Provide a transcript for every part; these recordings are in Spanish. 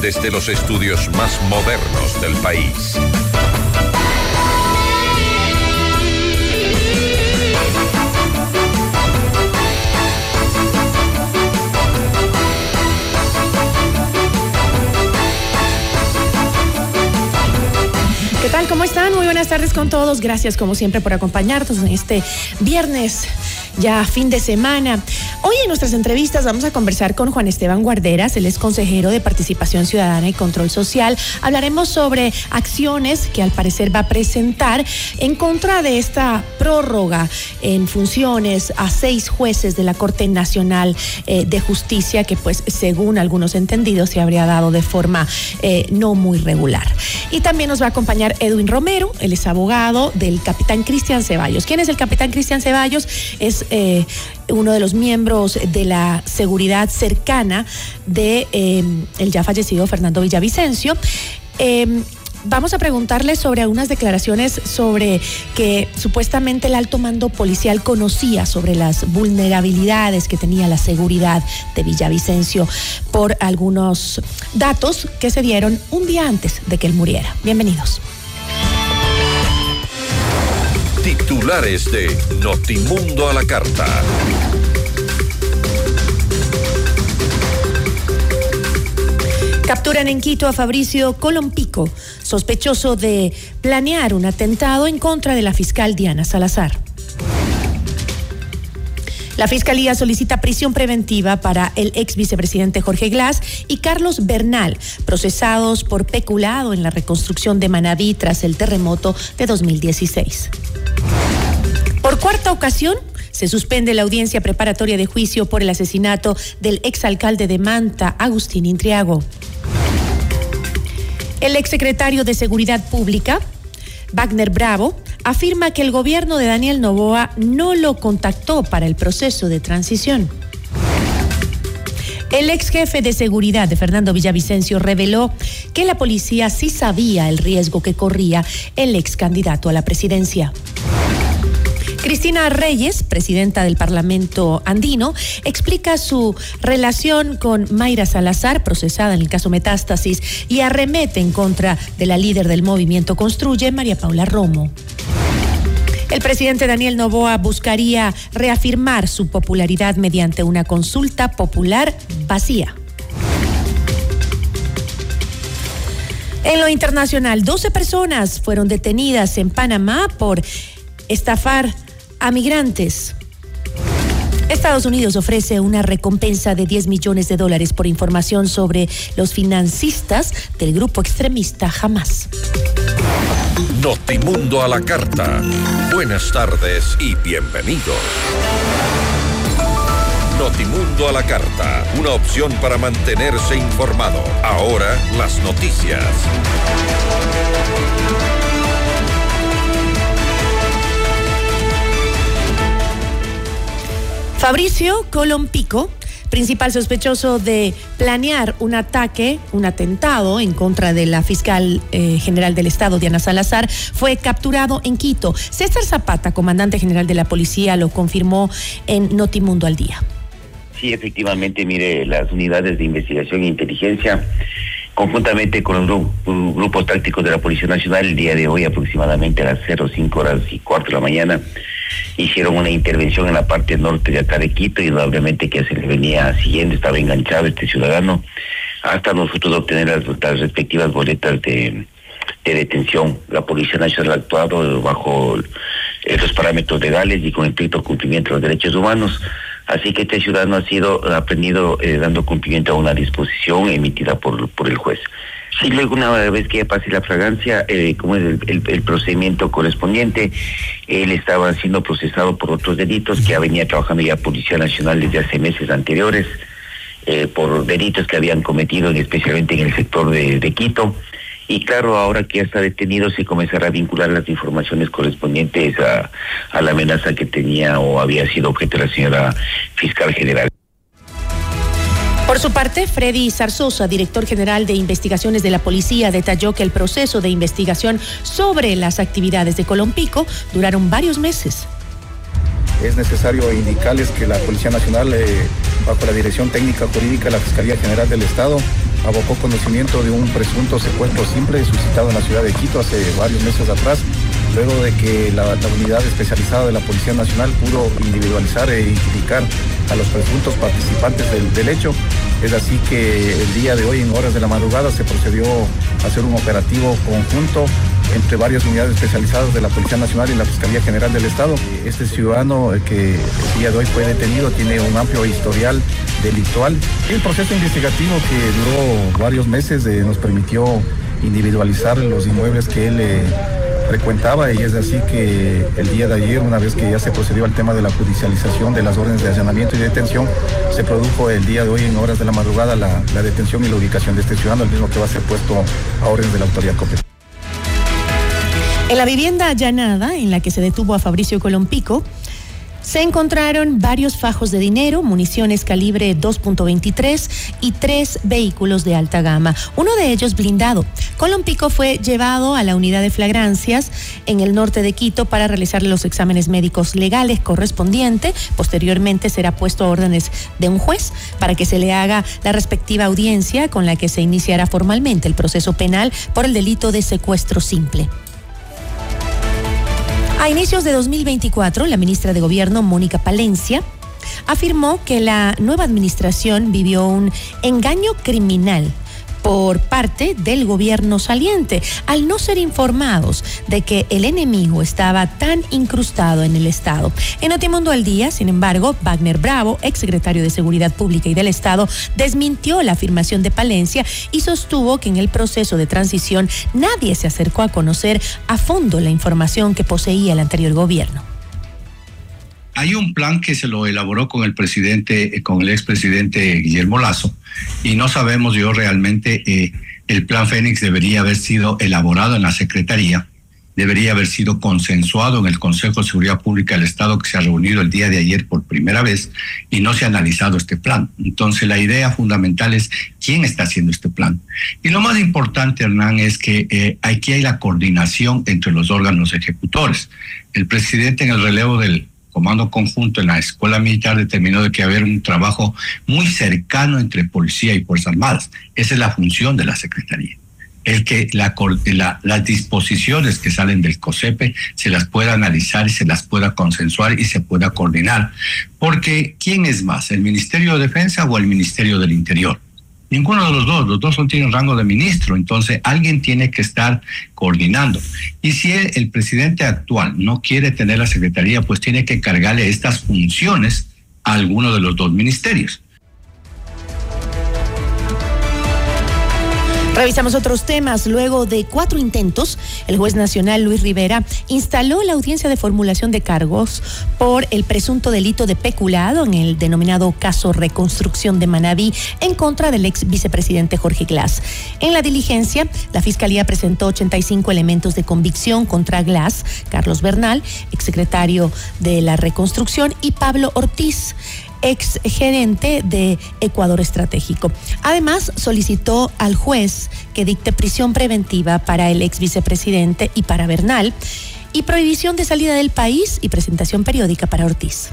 Desde los estudios más modernos del país. ¿Qué tal? ¿Cómo están? Muy buenas tardes con todos. Gracias como siempre por acompañarnos en este viernes ya fin de semana. Hoy en nuestras entrevistas vamos a conversar con Juan Esteban Guarderas, él es consejero de Participación Ciudadana y Control Social. Hablaremos sobre acciones que al parecer va a presentar en contra de esta prórroga en funciones a seis jueces de la Corte Nacional eh, de Justicia que pues según algunos entendidos se habría dado de forma eh, no muy regular. Y también nos va a acompañar Edwin Romero, él es abogado del capitán Cristian Ceballos. ¿Quién es el capitán Cristian Ceballos? Es eh, uno de los miembros de la seguridad cercana de eh, el ya fallecido Fernando Villavicencio. Eh, vamos a preguntarle sobre algunas declaraciones sobre que supuestamente el alto mando policial conocía sobre las vulnerabilidades que tenía la seguridad de Villavicencio por algunos datos que se dieron un día antes de que él muriera. Bienvenidos. De Notimundo a la carta. Capturan en Quito a Fabricio Colompico, sospechoso de planear un atentado en contra de la fiscal Diana Salazar. La Fiscalía solicita prisión preventiva para el ex vicepresidente Jorge Glass y Carlos Bernal, procesados por peculado en la reconstrucción de Manabí tras el terremoto de 2016. Por cuarta ocasión, se suspende la audiencia preparatoria de juicio por el asesinato del exalcalde de Manta, Agustín Intriago. El exsecretario de Seguridad Pública, Wagner Bravo, afirma que el gobierno de Daniel Novoa no lo contactó para el proceso de transición. El ex jefe de seguridad de Fernando Villavicencio reveló que la policía sí sabía el riesgo que corría el ex candidato a la presidencia. Cristina Reyes, presidenta del Parlamento andino, explica su relación con Mayra Salazar, procesada en el caso Metástasis, y arremete en contra de la líder del movimiento Construye, María Paula Romo. El presidente Daniel Novoa buscaría reafirmar su popularidad mediante una consulta popular vacía. En lo internacional, 12 personas fueron detenidas en Panamá por estafar a migrantes. Estados Unidos ofrece una recompensa de 10 millones de dólares por información sobre los financistas del grupo extremista Hamas. Notimundo a la carta. Buenas tardes y bienvenidos. Notimundo a la carta, una opción para mantenerse informado. Ahora las noticias. Fabricio Colompico, principal sospechoso de planear un ataque, un atentado en contra de la fiscal eh, general del Estado, Diana Salazar, fue capturado en Quito. César Zapata, comandante general de la policía, lo confirmó en Notimundo al Día. Sí, efectivamente, mire, las unidades de investigación e inteligencia, conjuntamente con los gru- grupos tácticos de la Policía Nacional, el día de hoy, aproximadamente a las 05 horas y cuarto de la mañana, hicieron una intervención en la parte norte de acá de Quito, y indudablemente que se le venía siguiendo, estaba enganchado este ciudadano, hasta nosotros obtener las, respectivas boletas de, de detención. La Policía Nacional ha actuado bajo esos parámetros legales y con estricto cumplimiento de los derechos humanos. Así que este ciudadano ha sido aprendido eh, dando cumplimiento a una disposición emitida por, por el juez. Si luego una vez que ya pase la fragancia, eh, como es el, procedimiento correspondiente, él estaba siendo procesado por otros delitos que ya venía trabajando ya Policía Nacional desde hace meses anteriores, eh, por delitos que habían cometido especialmente en el sector de, de Quito. Y claro, ahora que ya está detenido, se comenzará a vincular las informaciones correspondientes a, a la amenaza que tenía o había sido objeto de la señora fiscal general. Por su parte, Freddy Zarzosa, director general de investigaciones de la policía, detalló que el proceso de investigación sobre las actividades de Colompico duraron varios meses. Es necesario indicarles que la Policía Nacional, eh, bajo la Dirección Técnica Jurídica de la Fiscalía General del Estado, abocó conocimiento de un presunto secuestro simple suscitado en la ciudad de Quito hace varios meses atrás, luego de que la, unidad especializada de la Policía Nacional pudo individualizar e identificar a los presuntos participantes del, hecho. Es así que el día de hoy, en horas de la madrugada, se procedió a hacer un operativo conjunto entre varias unidades especializadas de la Policía Nacional y la Fiscalía General del Estado. Este ciudadano que el día de hoy fue detenido tiene un amplio historial delictual. El proceso investigativo que duró varios meses eh, nos permitió individualizar los inmuebles que él eh, frecuentaba y es así que el día de ayer, una vez que ya se procedió al tema de la judicialización de las órdenes de allanamiento y detención, se produjo el día de hoy en horas de la madrugada la, la detención y la ubicación de este ciudadano, el mismo que va a ser puesto a órdenes de la autoridad competente. En la vivienda allanada en la que se detuvo a Fabricio Colompico, se encontraron varios fajos de dinero, municiones calibre 2.23 y tres vehículos de alta gama, uno de ellos blindado. Colompico fue llevado a la unidad de flagrancias en el norte de Quito para realizar los exámenes médicos legales correspondientes. Posteriormente será puesto a órdenes de un juez para que se le haga la respectiva audiencia con la que se iniciará formalmente el proceso penal por el delito de secuestro simple. A inicios de 2024, la ministra de Gobierno, Mónica Palencia, afirmó que la nueva administración vivió un engaño criminal por parte del gobierno saliente, al no ser informados de que el enemigo estaba tan incrustado en el Estado. En Notimundo al Día, sin embargo, Wagner Bravo, exsecretario de Seguridad Pública y del Estado, desmintió la afirmación de Palencia y sostuvo que en el proceso de transición nadie se acercó a conocer a fondo la información que poseía el anterior gobierno hay un plan que se lo elaboró con el presidente, con el expresidente Guillermo Lazo, y no sabemos yo realmente, eh, el plan Fénix debería haber sido elaborado en la Secretaría, debería haber sido consensuado en el Consejo de Seguridad Pública del Estado que se ha reunido el día de ayer por primera vez y no se ha analizado este plan. Entonces la idea fundamental es quién está haciendo este plan. Y lo más importante, Hernán, es que eh, aquí hay la coordinación entre los órganos ejecutores. El presidente en el relevo del comando conjunto en la escuela militar determinó de que haber un trabajo muy cercano entre policía y fuerzas armadas. Esa es la función de la secretaría. El que la, las disposiciones que salen del COSEPE se las pueda analizar y se las pueda consensuar y se pueda coordinar. Porque ¿quién es más, el Ministerio de Defensa o el Ministerio del Interior? Ninguno de los dos, los dos son, tienen rango de ministro, entonces alguien tiene que estar coordinando. Y si el, el, presidente actual no quiere tener la secretaría, pues tiene que cargarle estas funciones a alguno de los dos ministerios. Revisamos otros temas. Luego de cuatro intentos, el juez nacional Luis Rivera instaló la audiencia de formulación de cargos por el presunto delito de peculado en el denominado caso Reconstrucción de Manabí en contra del ex vicepresidente Jorge Glass. En la diligencia, la Fiscalía presentó 85 elementos de convicción contra Glass, Carlos Bernal, exsecretario de la Reconstrucción, y Pablo Ortiz ex gerente de Ecuador Estratégico. Además, solicitó al juez que dicte prisión preventiva para el ex vicepresidente y para Bernal y prohibición de salida del país y presentación periódica para Ortiz.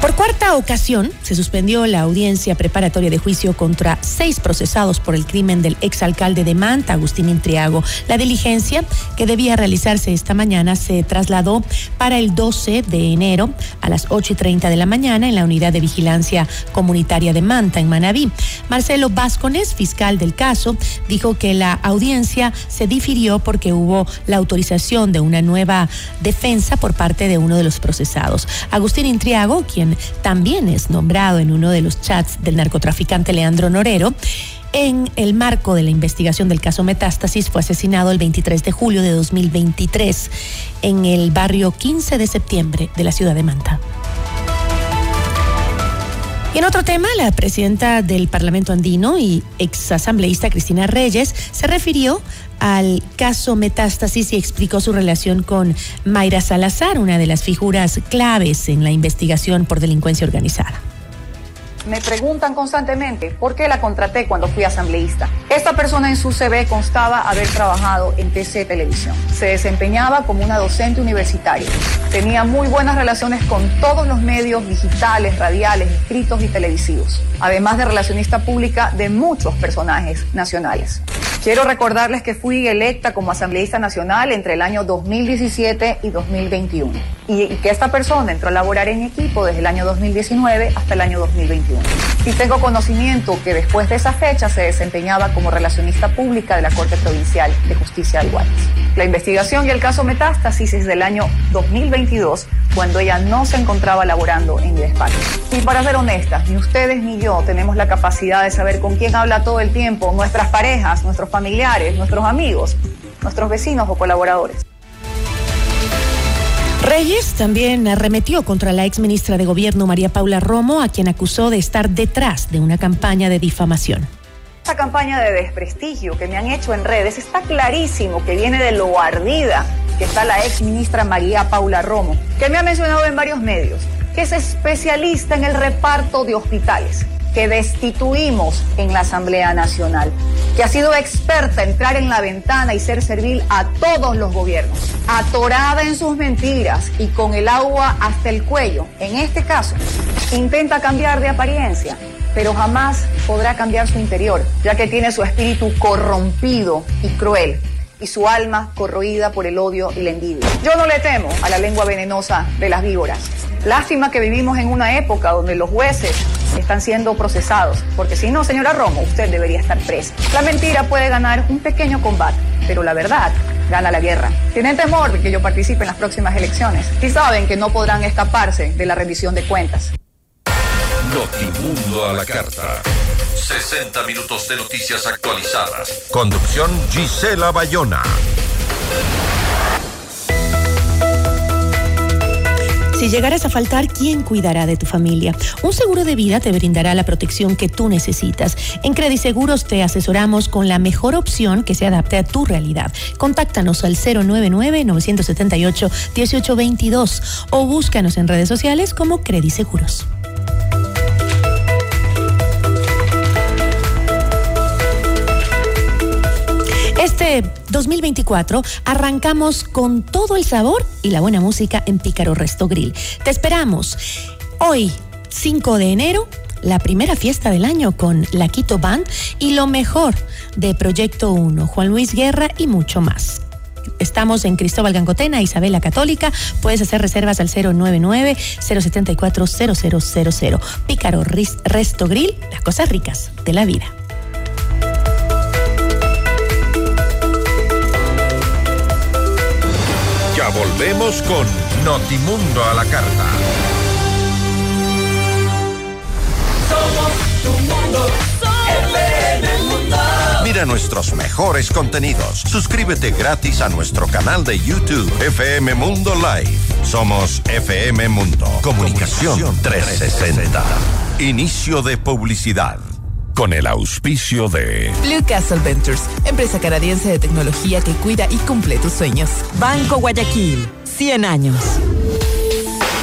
Por cuarta ocasión, se suspendió la audiencia preparatoria de juicio contra seis procesados por el crimen del exalcalde de Manta, Agustín Intriago. La diligencia, que debía realizarse esta mañana, se trasladó para el 12 de enero a las 8 y 30 de la mañana en la unidad de vigilancia comunitaria de Manta, en Manabí. Marcelo Vázquez, fiscal del caso, dijo que la audiencia se difirió porque hubo la autorización de una nueva defensa por parte de uno de los procesados. Agustín Intriago, quien también es nombrado en uno de los chats del narcotraficante Leandro Norero. En el marco de la investigación del caso Metástasis fue asesinado el 23 de julio de 2023 en el barrio 15 de septiembre de la ciudad de Manta. Y en otro tema, la presidenta del Parlamento andino y exasambleísta Cristina Reyes se refirió al caso Metástasis y explicó su relación con Mayra Salazar, una de las figuras claves en la investigación por delincuencia organizada. Me preguntan constantemente por qué la contraté cuando fui asambleísta. Esta persona en su CV constaba haber trabajado en TC Televisión. Se desempeñaba como una docente universitaria. Tenía muy buenas relaciones con todos los medios digitales, radiales, escritos y televisivos, además de relacionista pública de muchos personajes nacionales. Quiero recordarles que fui electa como asambleísta nacional entre el año 2017 y 2021 y que esta persona entró a laborar en equipo desde el año 2019 hasta el año 2021. Y tengo conocimiento que después de esa fecha se desempeñaba como relacionista pública de la Corte Provincial de Justicia de Guayas. La investigación y el caso Metástasis es del año 2022, cuando ella no se encontraba laborando en mi despacho. Y para ser honestas, ni ustedes ni yo tenemos la capacidad de saber con quién habla todo el tiempo nuestras parejas, nuestros familiares, nuestros amigos, nuestros vecinos o colaboradores. Reyes también arremetió contra la ex ministra de Gobierno María Paula Romo, a quien acusó de estar detrás de una campaña de difamación. Esta campaña de desprestigio que me han hecho en redes está clarísimo que viene de lo ardida que está la ex ministra María Paula Romo, que me ha mencionado en varios medios, que es especialista en el reparto de hospitales, que destituimos en la Asamblea Nacional, que ha sido experta en entrar en la ventana y ser servil a todos los gobiernos, atorada en sus mentiras y con el agua hasta el cuello. En este caso, intenta cambiar de apariencia, pero jamás podrá cambiar su interior, ya que tiene su espíritu corrompido y cruel y su alma corroída por el odio y la envidia. Yo no le temo a la lengua venenosa de las víboras. Lástima que vivimos en una época donde los jueces están siendo procesados, porque si no, señora Romo, usted debería estar presa. La mentira puede ganar un pequeño combate, pero la verdad gana la guerra. Tienen temor de que yo participe en las próximas elecciones y saben que no podrán escaparse de la rendición de cuentas. Notimundo a la carta. 60 minutos de noticias actualizadas. Conducción Gisela Bayona. Si llegaras a faltar, ¿quién cuidará de tu familia? Un seguro de vida te brindará la protección que tú necesitas. En Credit Seguros te asesoramos con la mejor opción que se adapte a tu realidad. Contáctanos al 099-978-1822 o búscanos en redes sociales como Credit Seguros. Este 2024 arrancamos con todo el sabor y la buena música en Pícaro Resto Grill. Te esperamos hoy, 5 de enero, la primera fiesta del año con la Quito Band y lo mejor de Proyecto 1, Juan Luis Guerra y mucho más. Estamos en Cristóbal Gangotena, Isabela Católica. Puedes hacer reservas al 099-074-0000. Pícaro Resto Grill, las cosas ricas de la vida. Volvemos con Notimundo a la carta. Somos tu mundo, FM Mundo. Mira nuestros mejores contenidos. Suscríbete gratis a nuestro canal de YouTube FM Mundo Live. Somos FM Mundo. Comunicación 360. Inicio de publicidad. Con el auspicio de Blue Castle Ventures, empresa canadiense de tecnología que cuida y cumple tus sueños. Banco Guayaquil, 100 años.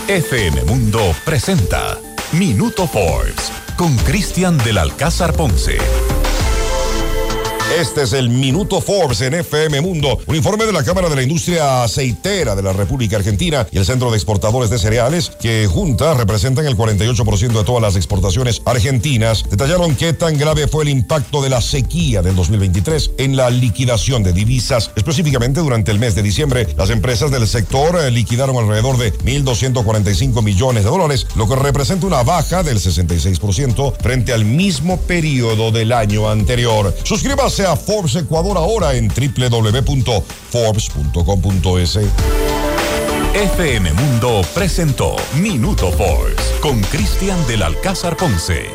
FM Mundo presenta Minuto Forbes con Cristian del Alcázar Ponce. Este es el Minuto Forbes en FM Mundo. Un informe de la Cámara de la Industria Aceitera de la República Argentina y el Centro de Exportadores de Cereales, que juntas representan el 48% de todas las exportaciones argentinas, detallaron qué tan grave fue el impacto de la sequía del 2023 en la liquidación de divisas. Específicamente durante el mes de diciembre, las empresas del sector eh, liquidaron alrededor de 1.245 millones de dólares, lo que representa una baja del 66% frente al mismo periodo del año anterior. Suscríbase a Forbes Ecuador ahora en www.forbes.com.es. FM Mundo presentó Minuto Forbes con Cristian del Alcázar Ponce.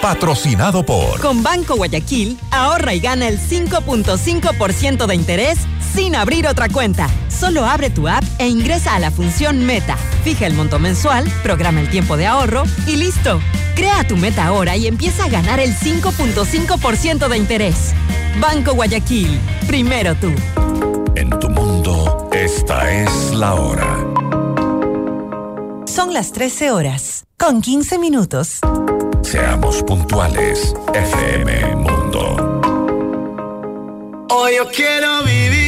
Patrocinado por Con Banco Guayaquil, ahorra y gana el 5.5% de interés sin abrir otra cuenta. Solo abre tu app e ingresa a la función Meta. Fija el monto mensual, programa el tiempo de ahorro y listo. Crea tu meta ahora y empieza a ganar el 5.5% de interés. Banco Guayaquil, primero tú. En tu mundo, esta es la hora. Son las 13 horas, con 15 minutos. Seamos puntuales, FM Mundo. Hoy yo quiero vivir,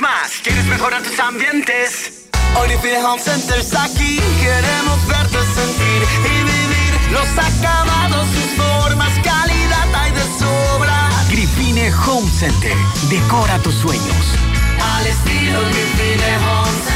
más. ¿Quieres mejorar tus ambientes? Living Home Center está aquí. Queremos verte sentir y vivir los acabados, sus formas, calidad hay de sobra. Grifine Home Center. Decora tus sueños. Al estilo Grifine Home Center.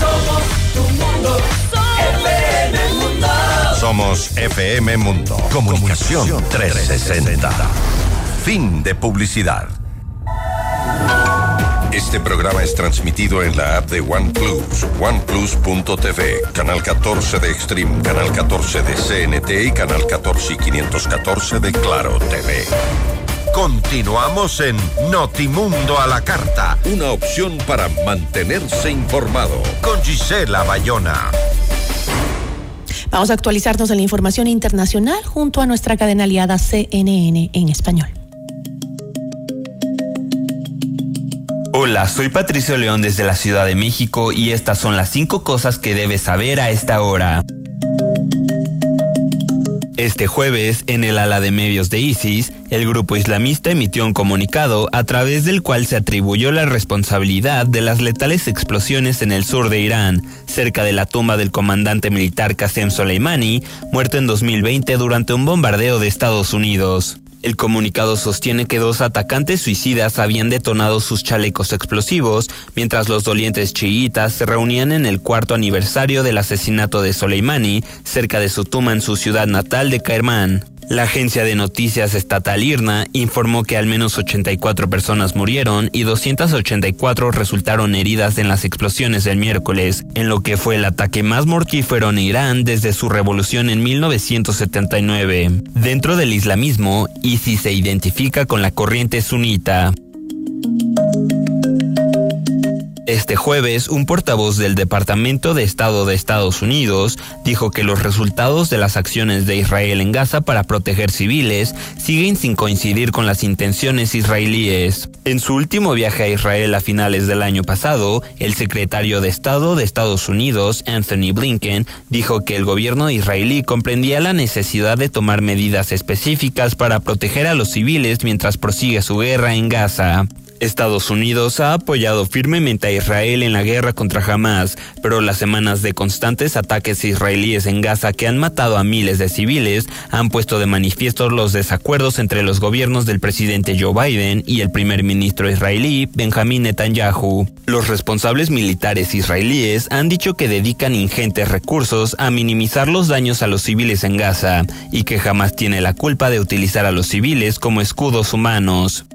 Somos. FM Mundo. Somos FM Mundo. Comunicación 360. Fin de publicidad. Este programa es transmitido en la app de OnePlus, oneplus.tv, canal 14 de Extreme, canal 14 de CNT y canal 14 y 514 de Claro TV. Continuamos en Notimundo a la Carta, una opción para mantenerse informado con Gisela Bayona. Vamos a actualizarnos en la información internacional junto a nuestra cadena aliada CNN en español. Hola, soy Patricio León desde la Ciudad de México y estas son las cinco cosas que debes saber a esta hora. Este jueves, en el ala de medios de ISIS, el grupo islamista emitió un comunicado a través del cual se atribuyó la responsabilidad de las letales explosiones en el sur de Irán, cerca de la tumba del comandante militar Qasem Soleimani, muerto en 2020 durante un bombardeo de Estados Unidos. El comunicado sostiene que dos atacantes suicidas habían detonado sus chalecos explosivos mientras los dolientes chiitas se reunían en el cuarto aniversario del asesinato de Soleimani cerca de su tumba en su ciudad natal de Kermán. La agencia de noticias estatal IRNA informó que al menos 84 personas murieron y 284 resultaron heridas en las explosiones del miércoles, en lo que fue el ataque más mortífero en Irán desde su revolución en 1979. Dentro del islamismo, ISIS se identifica con la corriente sunita. Este jueves, un portavoz del Departamento de Estado de Estados Unidos dijo que los resultados de las acciones de Israel en Gaza para proteger civiles siguen sin coincidir con las intenciones israelíes. En su último viaje a Israel a finales del año pasado, el secretario de Estado de Estados Unidos, Anthony Blinken, dijo que el gobierno israelí comprendía la necesidad de tomar medidas específicas para proteger a los civiles mientras prosigue su guerra en Gaza. Estados Unidos ha apoyado firmemente a Israel en la guerra contra Hamas, pero las semanas de constantes ataques israelíes en Gaza que han matado a miles de civiles han puesto de manifiesto los desacuerdos entre los gobiernos del presidente Joe Biden y el primer ministro israelí Benjamin Netanyahu. Los responsables militares israelíes han dicho que dedican ingentes recursos a minimizar los daños a los civiles en Gaza y que jamás tiene la culpa de utilizar a los civiles como escudos humanos.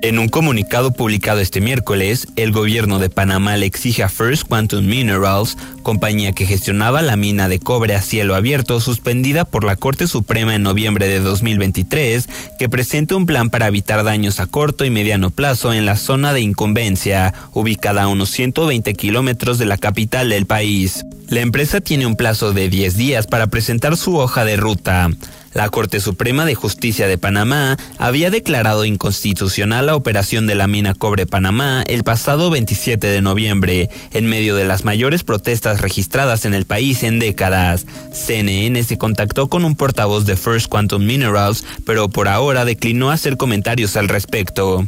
En un comunicado publicado este miércoles, el gobierno de Panamá le exige a First Quantum Minerals, compañía que gestionaba la mina de cobre a cielo abierto suspendida por la Corte Suprema en noviembre de 2023, que presente un plan para evitar daños a corto y mediano plazo en la zona de incumbencia, ubicada a unos 120 kilómetros de la capital del país. La empresa tiene un plazo de 10 días para presentar su hoja de ruta. La Corte Suprema de Justicia de Panamá había declarado inconstitucional la operación de la mina Cobre Panamá el pasado 27 de noviembre, en medio de las mayores protestas registradas en el país en décadas. CNN se contactó con un portavoz de First Quantum Minerals, pero por ahora declinó hacer comentarios al respecto.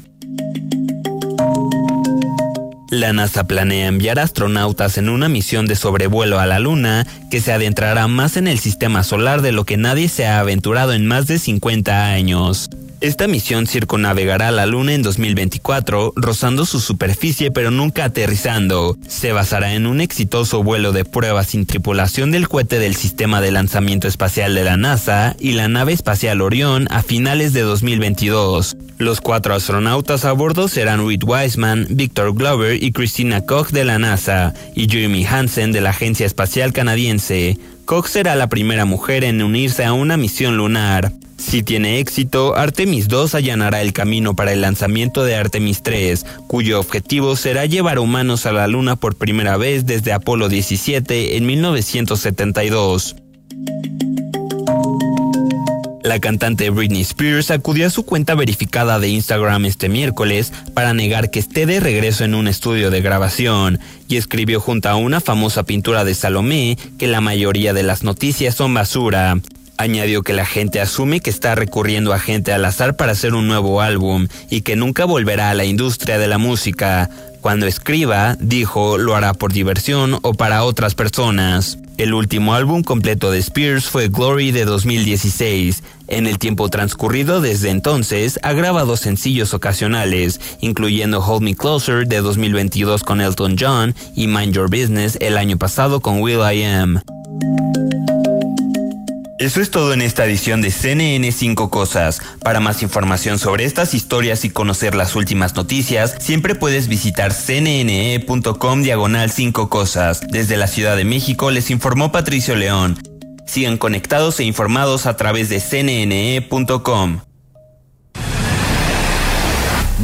La NASA planea enviar astronautas en una misión de sobrevuelo a la Luna que se adentrará más en el sistema solar de lo que nadie se ha aventurado en más de 50 años. Esta misión circunnavegará la Luna en 2024, rozando su superficie pero nunca aterrizando. Se basará en un exitoso vuelo de prueba sin tripulación del cohete del Sistema de Lanzamiento Espacial de la NASA y la nave espacial Orión a finales de 2022. Los cuatro astronautas a bordo serán Reed Wiseman, Victor Glover y Christina Koch de la NASA, y Jeremy Hansen de la Agencia Espacial Canadiense. Koch será la primera mujer en unirse a una misión lunar. Si tiene éxito, Artemis 2 allanará el camino para el lanzamiento de Artemis 3, cuyo objetivo será llevar humanos a la Luna por primera vez desde Apolo 17 en 1972. La cantante Britney Spears acudió a su cuenta verificada de Instagram este miércoles para negar que esté de regreso en un estudio de grabación y escribió junto a una famosa pintura de Salomé que la mayoría de las noticias son basura. Añadió que la gente asume que está recurriendo a gente al azar para hacer un nuevo álbum y que nunca volverá a la industria de la música. Cuando escriba, dijo, lo hará por diversión o para otras personas. El último álbum completo de Spears fue Glory de 2016. En el tiempo transcurrido desde entonces, ha grabado sencillos ocasionales, incluyendo Hold Me Closer de 2022 con Elton John y Mind Your Business el año pasado con Will I Am. Eso es todo en esta edición de CNN 5 Cosas. Para más información sobre estas historias y conocer las últimas noticias, siempre puedes visitar cnne.com diagonal 5 Cosas. Desde la Ciudad de México les informó Patricio León. Sigan conectados e informados a través de cnne.com.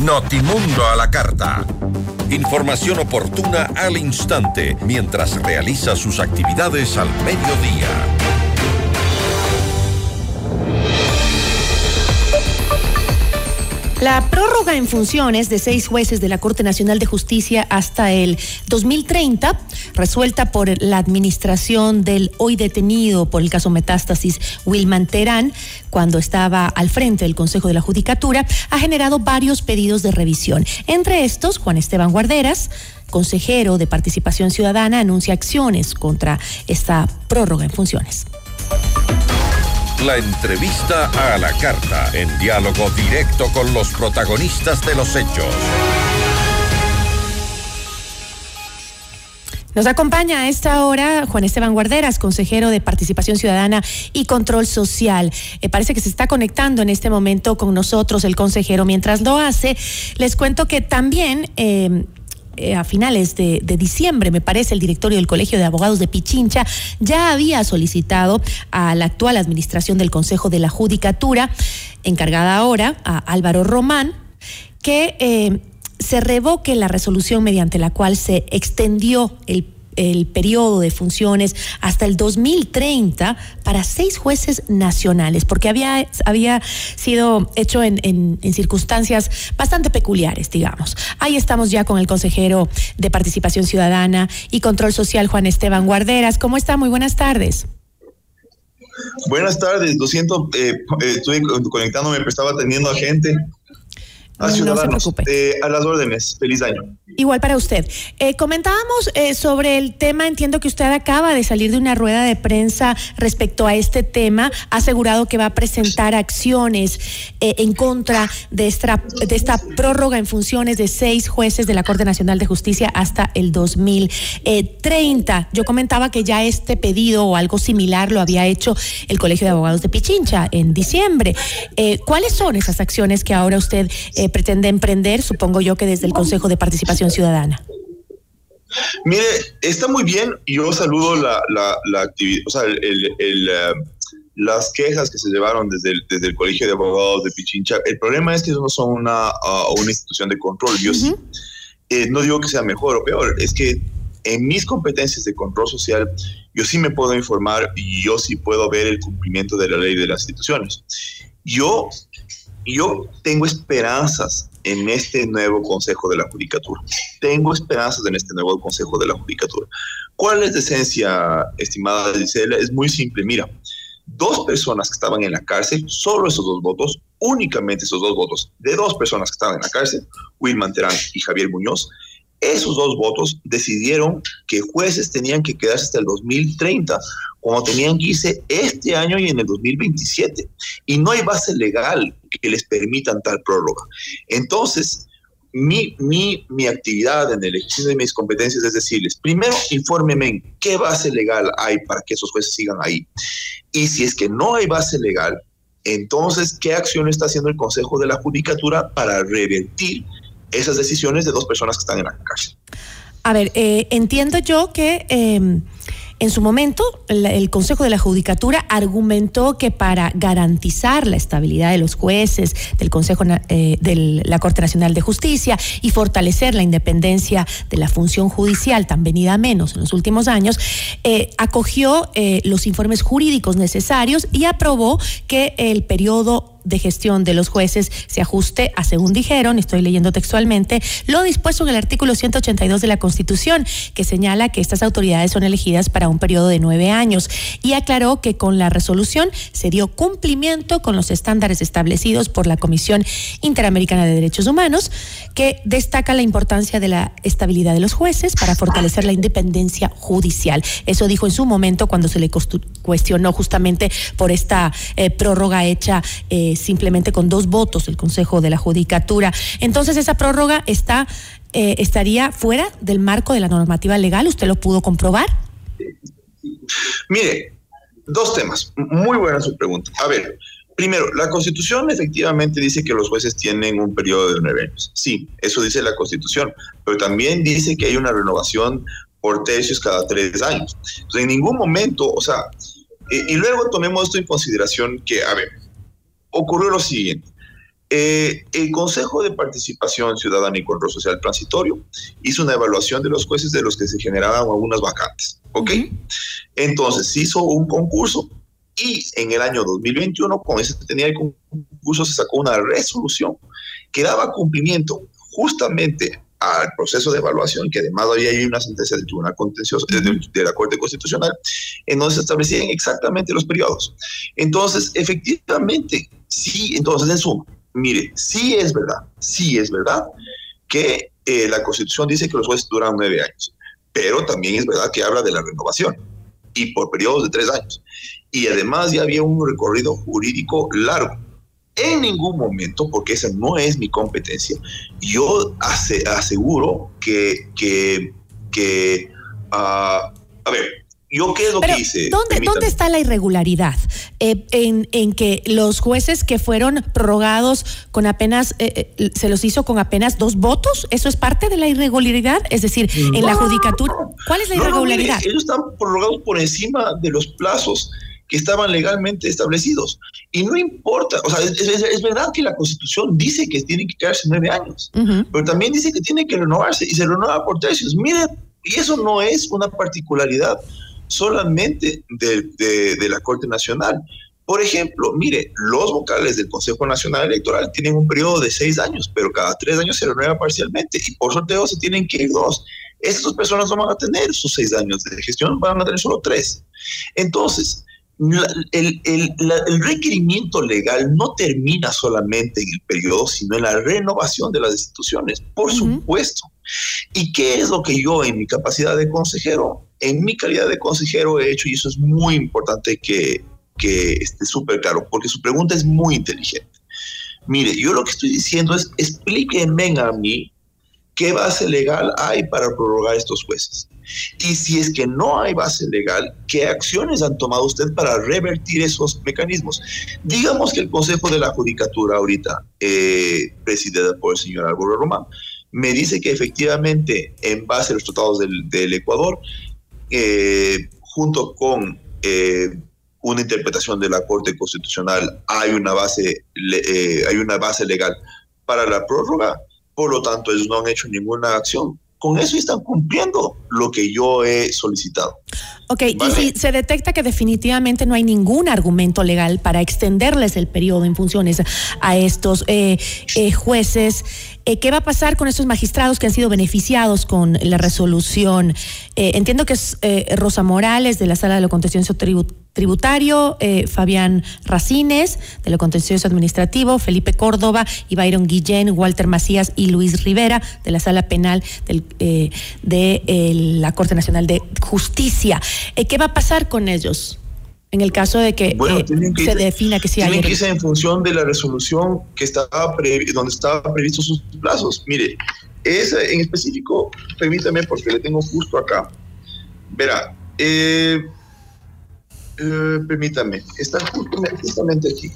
Notimundo a la carta. Información oportuna al instante mientras realiza sus actividades al mediodía. La prórroga en funciones de seis jueces de la Corte Nacional de Justicia hasta el 2030, resuelta por la administración del hoy detenido por el caso Metástasis Wilman Terán, cuando estaba al frente del Consejo de la Judicatura, ha generado varios pedidos de revisión. Entre estos, Juan Esteban Guarderas, consejero de Participación Ciudadana, anuncia acciones contra esta prórroga en funciones. La entrevista a la carta, en diálogo directo con los protagonistas de los hechos. Nos acompaña a esta hora Juan Esteban Guarderas, consejero de Participación Ciudadana y Control Social. Eh, parece que se está conectando en este momento con nosotros el consejero. Mientras lo hace, les cuento que también... Eh, eh, a finales de, diciembre, me parece, el directorio del Colegio de Abogados de Pichincha ya había solicitado a la actual administración del Consejo de la Judicatura, encargada ahora a Álvaro Román, que eh, se revoque la resolución mediante la cual se extendió el el periodo de funciones hasta el 2030 para seis jueces nacionales, porque había, había sido hecho en, circunstancias bastante peculiares, digamos. Ahí estamos ya con el consejero de Participación Ciudadana y Control Social, Juan Esteban Guarderas. ¿Cómo está? Muy buenas tardes. Buenas tardes, lo siento, eh, estuve conectándome, pero estaba atendiendo a gente. A no, no. Eh, a las órdenes. Feliz año. Igual para usted. Eh, comentábamos eh, sobre el tema, entiendo que usted acaba de salir de una rueda de prensa respecto a este tema, ha asegurado que va a presentar acciones en contra de esta, de esta prórroga en funciones de seis jueces de la Corte Nacional de Justicia hasta el 2030. Yo comentaba que ya este pedido o algo similar lo había hecho el Colegio de Abogados de Pichincha en diciembre. ¿Cuáles son esas acciones que ahora usted eh, pretende emprender, supongo yo que desde el Consejo de Participación Ciudadana. Mire, está muy bien. Yo saludo la, la, actividad, o sea, el, el, eh, las quejas que se llevaron desde el, desde el Colegio de Abogados de Pichincha. El problema es que no son una, uh, una institución de control. Yo sí, eh, no digo que sea mejor o peor, es que en mis competencias de control social, yo sí me puedo informar y yo sí puedo ver el cumplimiento de la ley de las instituciones. Yo, yo tengo esperanzas en este nuevo Consejo de la Judicatura. Tengo esperanzas en este nuevo Consejo de la Judicatura. ¿Cuál es la esencia, estimada Gisela? Es muy simple. Mira, dos personas que estaban en la cárcel, solo esos dos votos, únicamente esos dos votos de dos personas que estaban en la cárcel, Wilman Terán y Javier Muñoz, esos dos votos decidieron que jueces tenían que quedarse hasta el 2030, como tenían que irse este año y en el 2027. Y no hay base legal que les permitan tal prórroga. Entonces, mi, mi, mi actividad en el ejercicio de mis competencias es decirles, primero, infórmeme qué base legal hay para que esos jueces sigan ahí. Y si es que no hay base legal, entonces, ¿qué acción está haciendo el Consejo de la Judicatura para revertir esas decisiones de dos personas que están en la cárcel. A ver, eh, entiendo yo que em, en su momento, el Consejo de la Judicatura argumentó que para garantizar la estabilidad de los jueces del Consejo eh, de la Corte Nacional de Justicia y fortalecer la independencia de la función judicial, tan venida a menos en los últimos años, eh, acogió los informes jurídicos necesarios y aprobó que el periodo de gestión de los jueces se ajuste a, según dijeron, estoy leyendo textualmente, lo dispuesto en el artículo 182 de la Constitución, que señala que estas autoridades son elegidas para un periodo de nueve años, y aclaró que con la resolución se dio cumplimiento con los estándares establecidos por la Comisión Interamericana de Derechos Humanos, que destaca la importancia de la estabilidad de los jueces para fortalecer la independencia judicial. Eso dijo en su momento cuando se le cuestionó justamente por esta eh, prórroga hecha. Eh, simplemente con dos votos el Consejo de la Judicatura. Entonces, esa prórroga está, eh, estaría fuera del marco de la normativa legal. ¿Usted lo pudo comprobar? Mire, dos temas. Muy buena su pregunta. A ver, primero, la Constitución efectivamente dice que los jueces tienen un periodo de nueve años. Sí, eso dice la Constitución, pero también dice que hay una renovación por tercios cada tres años. Entonces, en ningún momento, o sea, y luego tomemos esto en consideración que, a ver, ocurrió lo siguiente. Eh, el Consejo de Participación Ciudadana y Control Social Transitorio hizo una evaluación de los jueces de los que se generaban algunas vacantes. ¿Ok? Entonces hizo un concurso y en el año 2021, con ese tenía el concurso, se sacó una resolución que daba cumplimiento justamente al proceso de evaluación, que además había hay una sentencia del Tribunal Contencioso de, la Corte Constitucional, en donde se establecían exactamente los periodos. Entonces, efectivamente, sí, entonces en suma, mire, sí es verdad, sí es verdad que eh, la Constitución dice que los jueces duran nueve años, pero también es verdad que habla de la renovación y por periodos de tres años. Y además ya había un recorrido jurídico largo en ningún momento, porque esa no es mi competencia, yo aseguro que, que, que uh, a ver, yo qué es lo que hice. ¿dónde, ¿Dónde está la irregularidad? Eh, en, en, que los jueces que fueron prorrogados con apenas, eh, eh, se los hizo con apenas dos votos, ¿eso es parte de la irregularidad? Es decir, en la judicatura, ¿cuál es la irregularidad? ellos están prorrogados por encima de los plazos que estaban legalmente establecidos. Y no importa, o sea, es, verdad que la Constitución dice que tienen que quedarse nueve años, pero también dice que tiene que renovarse y se renueva por tercios. Mire, y eso no es una particularidad solamente de, de, la Corte Nacional. Por ejemplo, mire, los vocales del Consejo Nacional Electoral tienen un periodo de seis años, pero cada tres años se renueva parcialmente y por sorteo se tienen que ir dos. Estas personas no van a tener sus seis años de gestión, van a tener solo tres. Entonces, el, el, requerimiento legal no termina solamente en el periodo, sino en la renovación de las instituciones, por supuesto. ¿Y qué es lo que yo en mi capacidad de consejero, en mi calidad de consejero he hecho? Y eso es muy importante que, que esté súper claro, porque su pregunta es muy inteligente. Mire, yo lo que estoy diciendo es, explíquenme a mí qué base legal hay para prorrogar estos jueces. Y si es que no hay base legal, ¿qué acciones han tomado usted para revertir esos mecanismos? Digamos que el Consejo de la Judicatura ahorita, eh, presidida por el señor Álvaro Román, me dice que efectivamente, en base a los tratados del, Ecuador, eh, junto con eh, una interpretación de la Corte Constitucional, hay una base, eh, hay una base legal para la prórroga, por lo tanto ellos no han hecho ninguna acción. Con eso están cumpliendo lo que yo he solicitado. Ok, y si se detecta que definitivamente no hay ningún argumento legal para extenderles el periodo en funciones a estos eh, eh, jueces, ¿qué va a pasar con estos magistrados que han sido beneficiados con la resolución? entiendo que es Rosa Morales de la Sala de lo Contencioso Tributario eh, Fabián Racines, de lo contencioso administrativo, Felipe Córdoba, y Byron Guillén, Walter Macías y Luis Rivera, de la Sala Penal eh, de la Corte Nacional de Justicia. Eh, ¿Qué va a pasar con ellos? En el caso de que, se defina que sí hay. Tienen que en función de la resolución que estaba donde estaba previsto sus plazos. Mire, esa en específico, permítame porque le tengo justo acá. Verá, eh, eh, permítame, está justamente aquí.